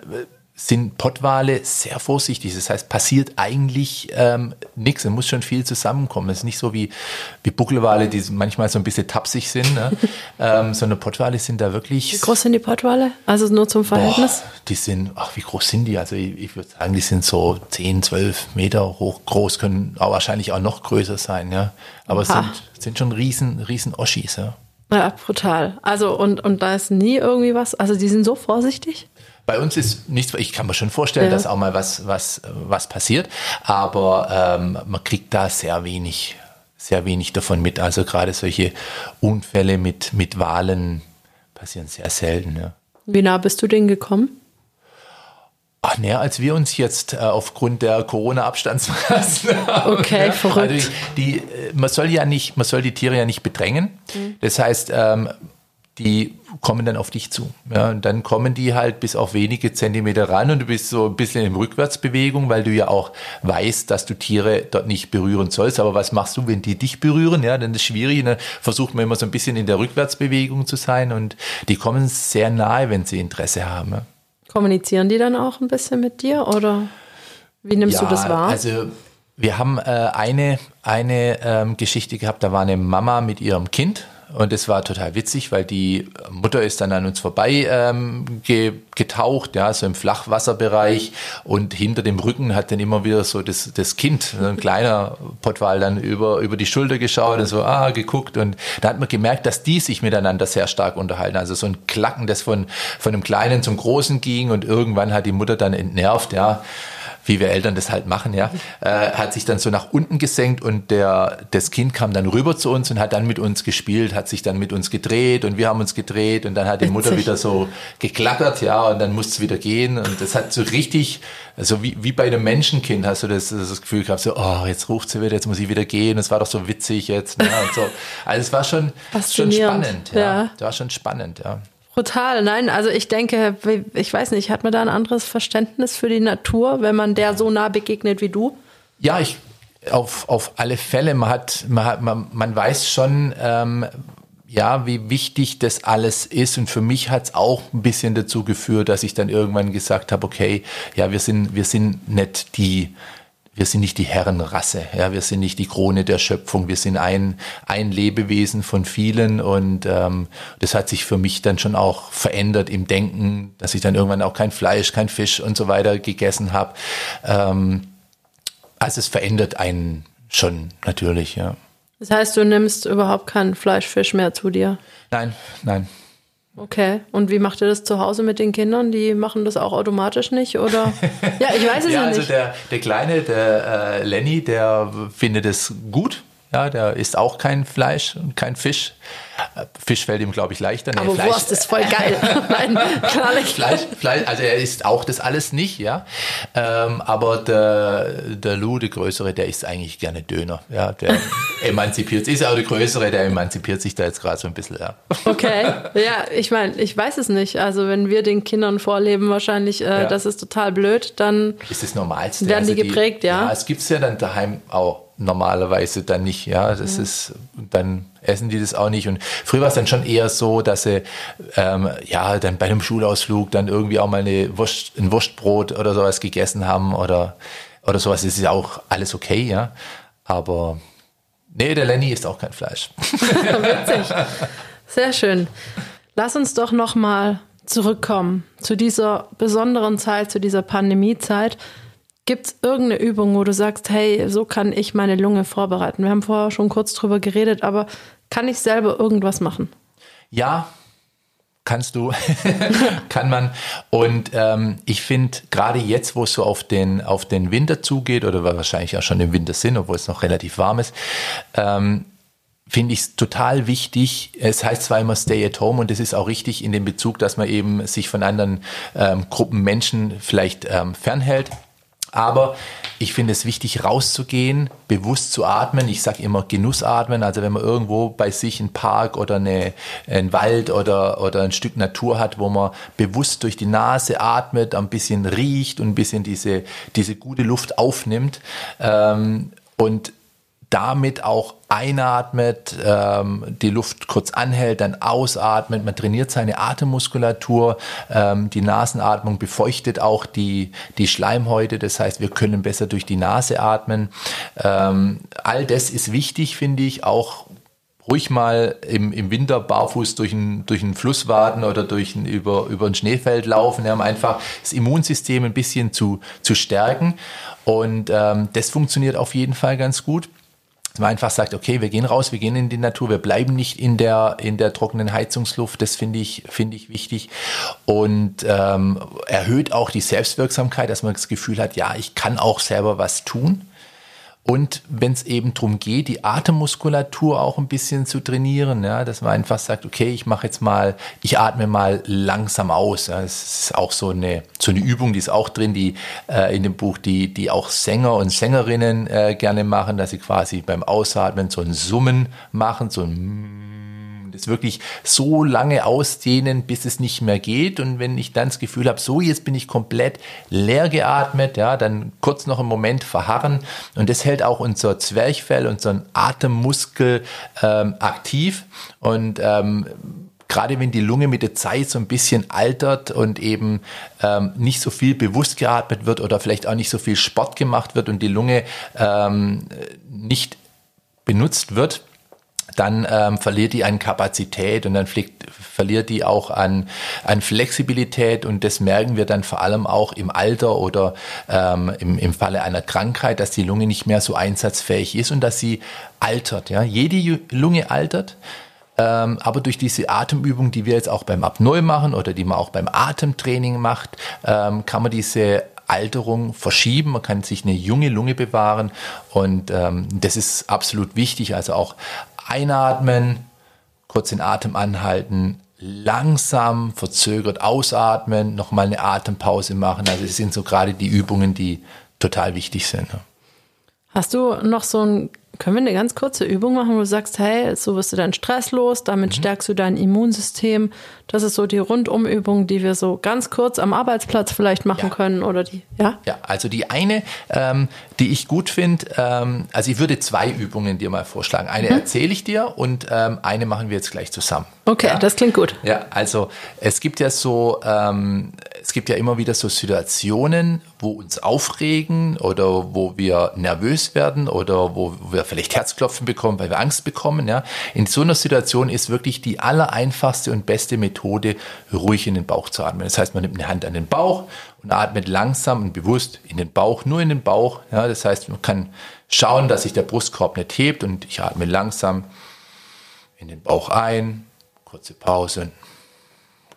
sind Pottwale sehr vorsichtig. Das heißt, passiert eigentlich ähm, nichts. Es muss schon viel zusammenkommen. Es ist nicht so wie, wie Buckelwale, die manchmal so ein bisschen tapsig sind, ne? ähm, sondern Pottwale sind da wirklich. Wie groß sind die Pottwale? Also nur zum Verhältnis? Boah, die sind, ach, wie groß sind die? Also ich, ich würde sagen, die sind so 10, 12 Meter hoch groß, können auch wahrscheinlich auch noch größer sein, ja. Aber es sind, sind schon riesen, riesen Oschis, ja. Ja, brutal. Also und, und da ist nie irgendwie was, also die sind so vorsichtig? Bei uns ist nichts, ich kann mir schon vorstellen, ja. dass auch mal was, was, was passiert, aber ähm, man kriegt da sehr wenig, sehr wenig davon mit. Also gerade solche Unfälle mit, mit Wahlen passieren sehr selten. Ja. Wie nah bist du denen gekommen? Ach, näher als wir uns jetzt äh, aufgrund der Corona-Abstandsmaßnahmen. Okay, verrückt. Also die, die, äh, man soll ja nicht, man soll die Tiere ja nicht bedrängen. Mhm. Das heißt, ähm, die kommen dann auf dich zu. Ja, und dann kommen die halt bis auf wenige Zentimeter ran und du bist so ein bisschen in Rückwärtsbewegung, weil du ja auch weißt, dass du Tiere dort nicht berühren sollst. Aber was machst du, wenn die dich berühren? Ja, dann ist es schwierig. Dann versucht man immer so ein bisschen in der Rückwärtsbewegung zu sein und die kommen sehr nahe, wenn sie Interesse haben. Ja. Kommunizieren die dann auch ein bisschen mit dir oder wie nimmst ja, du das wahr? Also wir haben äh, eine, eine ähm, Geschichte gehabt, da war eine Mama mit ihrem Kind und es war total witzig, weil die Mutter ist dann an uns vorbei ähm, ge getaucht, ja, so im Flachwasserbereich. Und hinter dem Rücken hat dann immer wieder so das, das Kind, ein kleiner Pottwal, dann über, über die Schulter geschaut und so, ah, geguckt. Und da hat man gemerkt, dass die sich miteinander sehr stark unterhalten. Also so ein Klacken, das von, von einem Kleinen zum Großen ging. Und irgendwann hat die Mutter dann entnervt, ja, wie wir Eltern das halt machen, ja, äh, hat sich dann so nach unten gesenkt und der, das Kind kam dann rüber zu uns und hat dann mit uns gespielt, hat sich dann mit uns gedreht und wir haben uns gedreht und dann hat die Mutter wieder so geklackert, ja, und dann musste es wieder gehen und das hat so richtig, also wie, wie bei einem Menschenkind hast du das, das Gefühl gehabt, so, oh, jetzt ruft sie wieder, jetzt muss ich wieder gehen, es war doch so witzig jetzt, ne, und so. Also es war schon, schon spannend, ja. ja. Es war schon spannend, ja. Brutal, nein, also ich denke, ich weiß nicht, hat man da ein anderes Verständnis für die Natur, wenn man der so nah begegnet wie du? Ja, ich auf, auf alle Fälle. Man hat, man hat, man, man weiß schon, ähm, ja, wie wichtig das alles ist. Und für mich hat es auch ein bisschen dazu geführt, dass ich dann irgendwann gesagt habe, okay, ja, wir sind, wir sind nicht die, wir sind nicht die Herrenrasse, ja, wir sind nicht die Krone der Schöpfung, wir sind ein, ein Lebewesen von vielen und ähm, das hat sich für mich dann schon auch verändert im Denken, dass ich dann irgendwann auch kein Fleisch, kein Fisch und so weiter gegessen habe. Ähm, also es verändert einen schon natürlich, ja. Das heißt, du nimmst überhaupt keinen Fleisch, Fisch mehr zu dir? Nein, nein. Okay, und wie macht ihr das zu Hause mit den Kindern? Die machen das auch automatisch nicht, oder? Ja, ich weiß es ja, ja also nicht. Also der, der Kleine, der äh, Lenny, der findet es gut. Ja, der isst auch kein Fleisch und kein Fisch. Fisch fällt ihm, glaube ich, leichter. Nee, Aber Fleisch, Wurst ist voll geil. Nein, klar nicht. Fleisch, Fleisch, also er isst auch das alles nicht, ja. Ähm, aber der, der Lou, der Größere, der isst eigentlich gerne Döner. Ja, der emanzipiert sich. Ist auch der Größere, der emanzipiert sich da jetzt gerade so ein bisschen, ja. Okay, ja, ich meine, ich weiß es nicht. Also wenn wir den Kindern vorleben, wahrscheinlich, äh, ja. das ist total blöd, dann ist das Normalste. werden die also geprägt, die, ja. Ja, es gibt es ja dann daheim auch normalerweise dann nicht. Ja, das ja. ist dann essen die das auch nicht. Und früher war es dann schon eher so, dass sie ähm, ja dann bei einem Schulausflug dann irgendwie auch mal eine Wurst, ein Wurstbrot oder sowas gegessen haben oder oder sowas. Das ist ja auch alles okay, ja. Aber nee, der Lenny isst auch kein Fleisch. Witzig. Sehr schön. Lass uns doch noch mal zurückkommen zu dieser besonderen Zeit, zu dieser Pandemiezeit. Gibt es irgendeine Übung, wo du sagst, hey, so kann ich meine Lunge vorbereiten? Wir haben vorher schon kurz drüber geredet, aber kann ich selber irgendwas machen? Ja, kannst du, kann man. Und ähm, ich finde, gerade jetzt, wo es so auf den, auf den Winter zugeht, oder wahrscheinlich auch schon im Winter sind, obwohl es noch relativ warm ist, ähm, finde ich es total wichtig. Es heißt zwar immer Stay at Home und das ist auch richtig in dem Bezug, dass man eben sich von anderen ähm, Gruppen Menschen vielleicht ähm, fernhält. Aber ich finde es wichtig, rauszugehen, bewusst zu atmen. Ich sage immer Genussatmen. Also wenn man irgendwo bei sich einen Park oder eine, einen Wald oder, oder ein Stück Natur hat, wo man bewusst durch die Nase atmet, ein bisschen riecht und ein bisschen diese, diese gute Luft aufnimmt. Ähm, und damit auch einatmet, ähm, die Luft kurz anhält, dann ausatmet. Man trainiert seine Atemmuskulatur. Ähm, die Nasenatmung befeuchtet auch die, die Schleimhäute. Das heißt, wir können besser durch die Nase atmen. Ähm, all das ist wichtig, finde ich. Auch ruhig mal im, im Winter barfuß durch einen, durch Fluss waden oder durch ein, über, über ein Schneefeld laufen, um einfach das Immunsystem ein bisschen zu, zu stärken. Und ähm, das funktioniert auf jeden Fall ganz gut dass man einfach sagt, okay, wir gehen raus, wir gehen in die Natur, wir bleiben nicht in der, in der trockenen Heizungsluft, das finde ich, finde ich wichtig. Und ähm, erhöht auch die Selbstwirksamkeit, dass man das Gefühl hat, ja, ich kann auch selber was tun. Und wenn es eben darum geht, die Atemmuskulatur auch ein bisschen zu trainieren, ja, dass man einfach sagt, okay, ich mache jetzt mal, ich atme mal langsam aus. Ja, das ist auch so eine, so eine Übung, die ist auch drin, die äh, in dem Buch, die, die auch Sänger und Sängerinnen äh, gerne machen, dass sie quasi beim Ausatmen so ein Summen machen, so ein das wirklich so lange ausdehnen, bis es nicht mehr geht. Und wenn ich dann das Gefühl habe, so jetzt bin ich komplett leer geatmet, ja, dann kurz noch einen Moment verharren. Und das hält auch unser Zwerchfell, unseren Atemmuskel ähm, aktiv. Und ähm, gerade wenn die Lunge mit der Zeit so ein bisschen altert und eben ähm, nicht so viel bewusst geatmet wird oder vielleicht auch nicht so viel Sport gemacht wird und die Lunge ähm, nicht benutzt wird, dann ähm, verliert die an Kapazität und dann fliegt, verliert die auch an, an Flexibilität und das merken wir dann vor allem auch im Alter oder ähm, im, im Falle einer Krankheit, dass die Lunge nicht mehr so einsatzfähig ist und dass sie altert. Ja? Jede Lunge altert. Ähm, aber durch diese Atemübung, die wir jetzt auch beim Apnoe machen oder die man auch beim Atemtraining macht, ähm, kann man diese Alterung verschieben. Man kann sich eine junge Lunge bewahren und ähm, das ist absolut wichtig. Also auch einatmen, kurz den Atem anhalten, langsam, verzögert ausatmen, nochmal eine Atempause machen. Also das sind so gerade die Übungen, die total wichtig sind. Hast du noch so ein können wir eine ganz kurze Übung machen, wo du sagst, hey, so wirst du deinen Stress los, damit mhm. stärkst du dein Immunsystem. Das ist so die Rundumübung, die wir so ganz kurz am Arbeitsplatz vielleicht machen ja. können oder die, ja? Ja, also die eine, ähm, die ich gut finde, ähm, also ich würde zwei Übungen dir mal vorschlagen. Eine mhm. erzähle ich dir und ähm, eine machen wir jetzt gleich zusammen. Okay, ja? das klingt gut. Ja, also es gibt ja so, ähm, es gibt ja immer wieder so Situationen, wo uns aufregen oder wo wir nervös werden oder wo wir vielleicht Herzklopfen bekommen, weil wir Angst bekommen. Ja. In so einer Situation ist wirklich die allereinfachste und beste Methode, ruhig in den Bauch zu atmen. Das heißt, man nimmt eine Hand an den Bauch und atmet langsam und bewusst in den Bauch, nur in den Bauch. Ja. Das heißt, man kann schauen, dass sich der Brustkorb nicht hebt und ich atme langsam in den Bauch ein, kurze Pause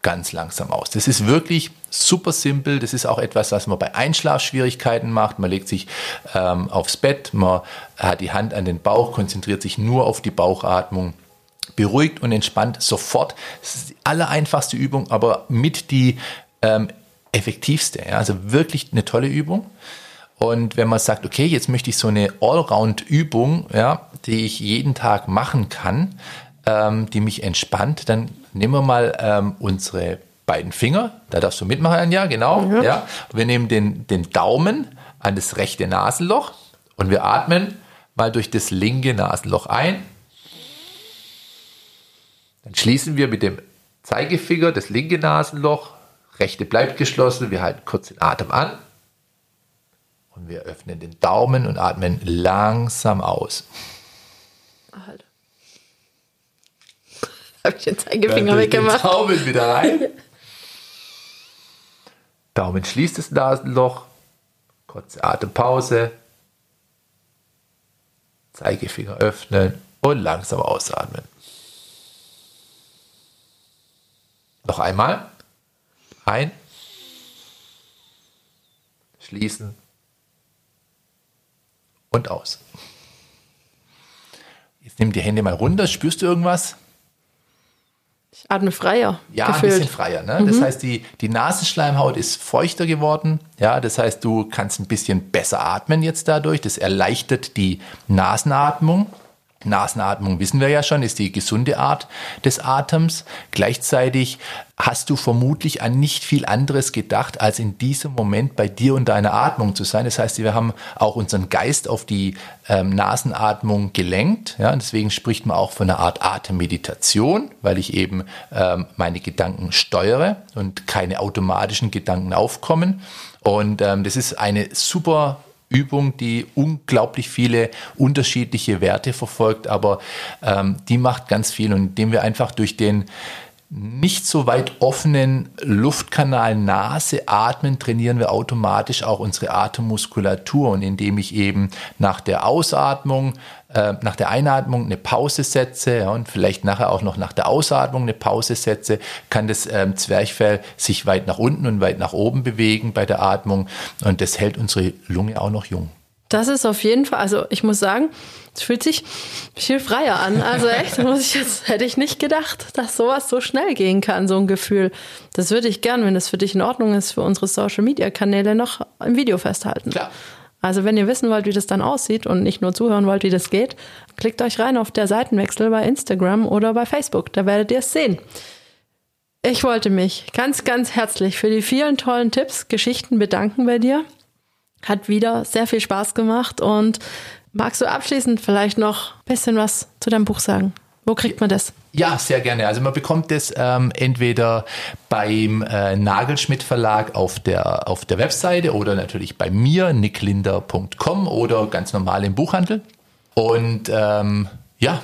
ganz langsam aus. Das ist wirklich super simpel. Das ist auch etwas, was man bei Einschlafschwierigkeiten macht. Man legt sich ähm, aufs Bett, man hat die Hand an den Bauch, konzentriert sich nur auf die Bauchatmung. Beruhigt und entspannt sofort. Das ist die allereinfachste Übung, aber mit die ähm, effektivste. Ja? Also wirklich eine tolle Übung. Und wenn man sagt, okay, jetzt möchte ich so eine Allround-Übung, ja, die ich jeden Tag machen kann, ähm, die mich entspannt, dann nehmen wir mal ähm, unsere beiden Finger, da darfst du mitmachen, ja, genau. Ja. ja. Wir nehmen den, den Daumen an das rechte Nasenloch und wir atmen mal durch das linke Nasenloch ein. Dann schließen wir mit dem Zeigefinger das linke Nasenloch, rechte bleibt geschlossen, wir halten kurz den Atem an und wir öffnen den Daumen und atmen langsam aus. Halt. Habe ich den Zeigefinger weggemacht. Den Daumen wieder rein. Daumen schließt das Nasenloch. Kurze Atempause. Zeigefinger öffnen und langsam ausatmen. Noch einmal. Ein. Schließen. Und aus. Jetzt nimm die Hände mal runter. Spürst du irgendwas? Ich atme freier. Ja, gefühlt. ein bisschen freier. Ne? Mhm. Das heißt, die, die Nasenschleimhaut ist feuchter geworden. Ja, das heißt, du kannst ein bisschen besser atmen jetzt dadurch. Das erleichtert die Nasenatmung. Nasenatmung wissen wir ja schon, ist die gesunde Art des Atems. Gleichzeitig hast du vermutlich an nicht viel anderes gedacht, als in diesem Moment bei dir und deiner Atmung zu sein. Das heißt, wir haben auch unseren Geist auf die ähm, Nasenatmung gelenkt. Ja, deswegen spricht man auch von einer Art Atemmeditation, weil ich eben ähm, meine Gedanken steuere und keine automatischen Gedanken aufkommen. Und ähm, das ist eine super Übung, die unglaublich viele unterschiedliche Werte verfolgt, aber ähm, die macht ganz viel und indem wir einfach durch den nicht so weit offenen Luftkanal Nase atmen, trainieren wir automatisch auch unsere Atemmuskulatur. Und indem ich eben nach der Ausatmung, äh, nach der Einatmung eine Pause setze ja, und vielleicht nachher auch noch nach der Ausatmung eine Pause setze, kann das ähm, Zwerchfell sich weit nach unten und weit nach oben bewegen bei der Atmung. Und das hält unsere Lunge auch noch jung. Das ist auf jeden Fall, also ich muss sagen, es fühlt sich viel freier an. Also echt, muss ich jetzt, hätte ich nicht gedacht, dass sowas so schnell gehen kann, so ein Gefühl. Das würde ich gern, wenn das für dich in Ordnung ist, für unsere Social Media Kanäle noch im Video festhalten. Klar. Also wenn ihr wissen wollt, wie das dann aussieht und nicht nur zuhören wollt, wie das geht, klickt euch rein auf der Seitenwechsel bei Instagram oder bei Facebook. Da werdet ihr es sehen. Ich wollte mich ganz, ganz herzlich für die vielen tollen Tipps, Geschichten bedanken bei dir. Hat wieder sehr viel Spaß gemacht und magst du abschließend vielleicht noch ein bisschen was zu deinem Buch sagen? Wo kriegt man das? Ja, sehr gerne. Also man bekommt das ähm, entweder beim äh, Nagelschmidt Verlag auf der, auf der Webseite oder natürlich bei mir, nicklinder.com oder ganz normal im Buchhandel. Und ähm, ja,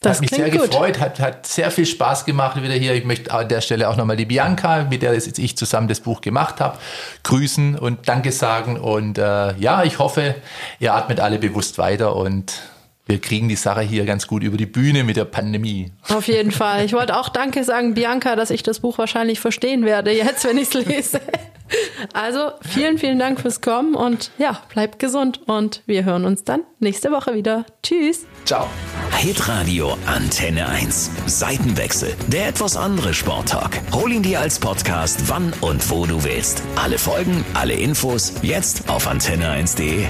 das hat mich sehr gut. gefreut, hat, hat sehr viel Spaß gemacht wieder hier. Ich möchte an der Stelle auch nochmal die Bianca, mit der jetzt ich zusammen das Buch gemacht habe, grüßen und Danke sagen. Und äh, ja, ich hoffe, ihr atmet alle bewusst weiter und wir kriegen die Sache hier ganz gut über die Bühne mit der Pandemie. Auf jeden Fall. Ich wollte auch Danke sagen, Bianca, dass ich das Buch wahrscheinlich verstehen werde, jetzt, wenn ich es lese. Also vielen, vielen Dank fürs Kommen und ja, bleibt gesund und wir hören uns dann nächste Woche wieder. Tschüss. Ciao. Hitradio Antenne 1. Seitenwechsel. Der etwas andere Sporttalk. Hol ihn dir als Podcast, wann und wo du willst. Alle Folgen, alle Infos, jetzt auf antenne1.de.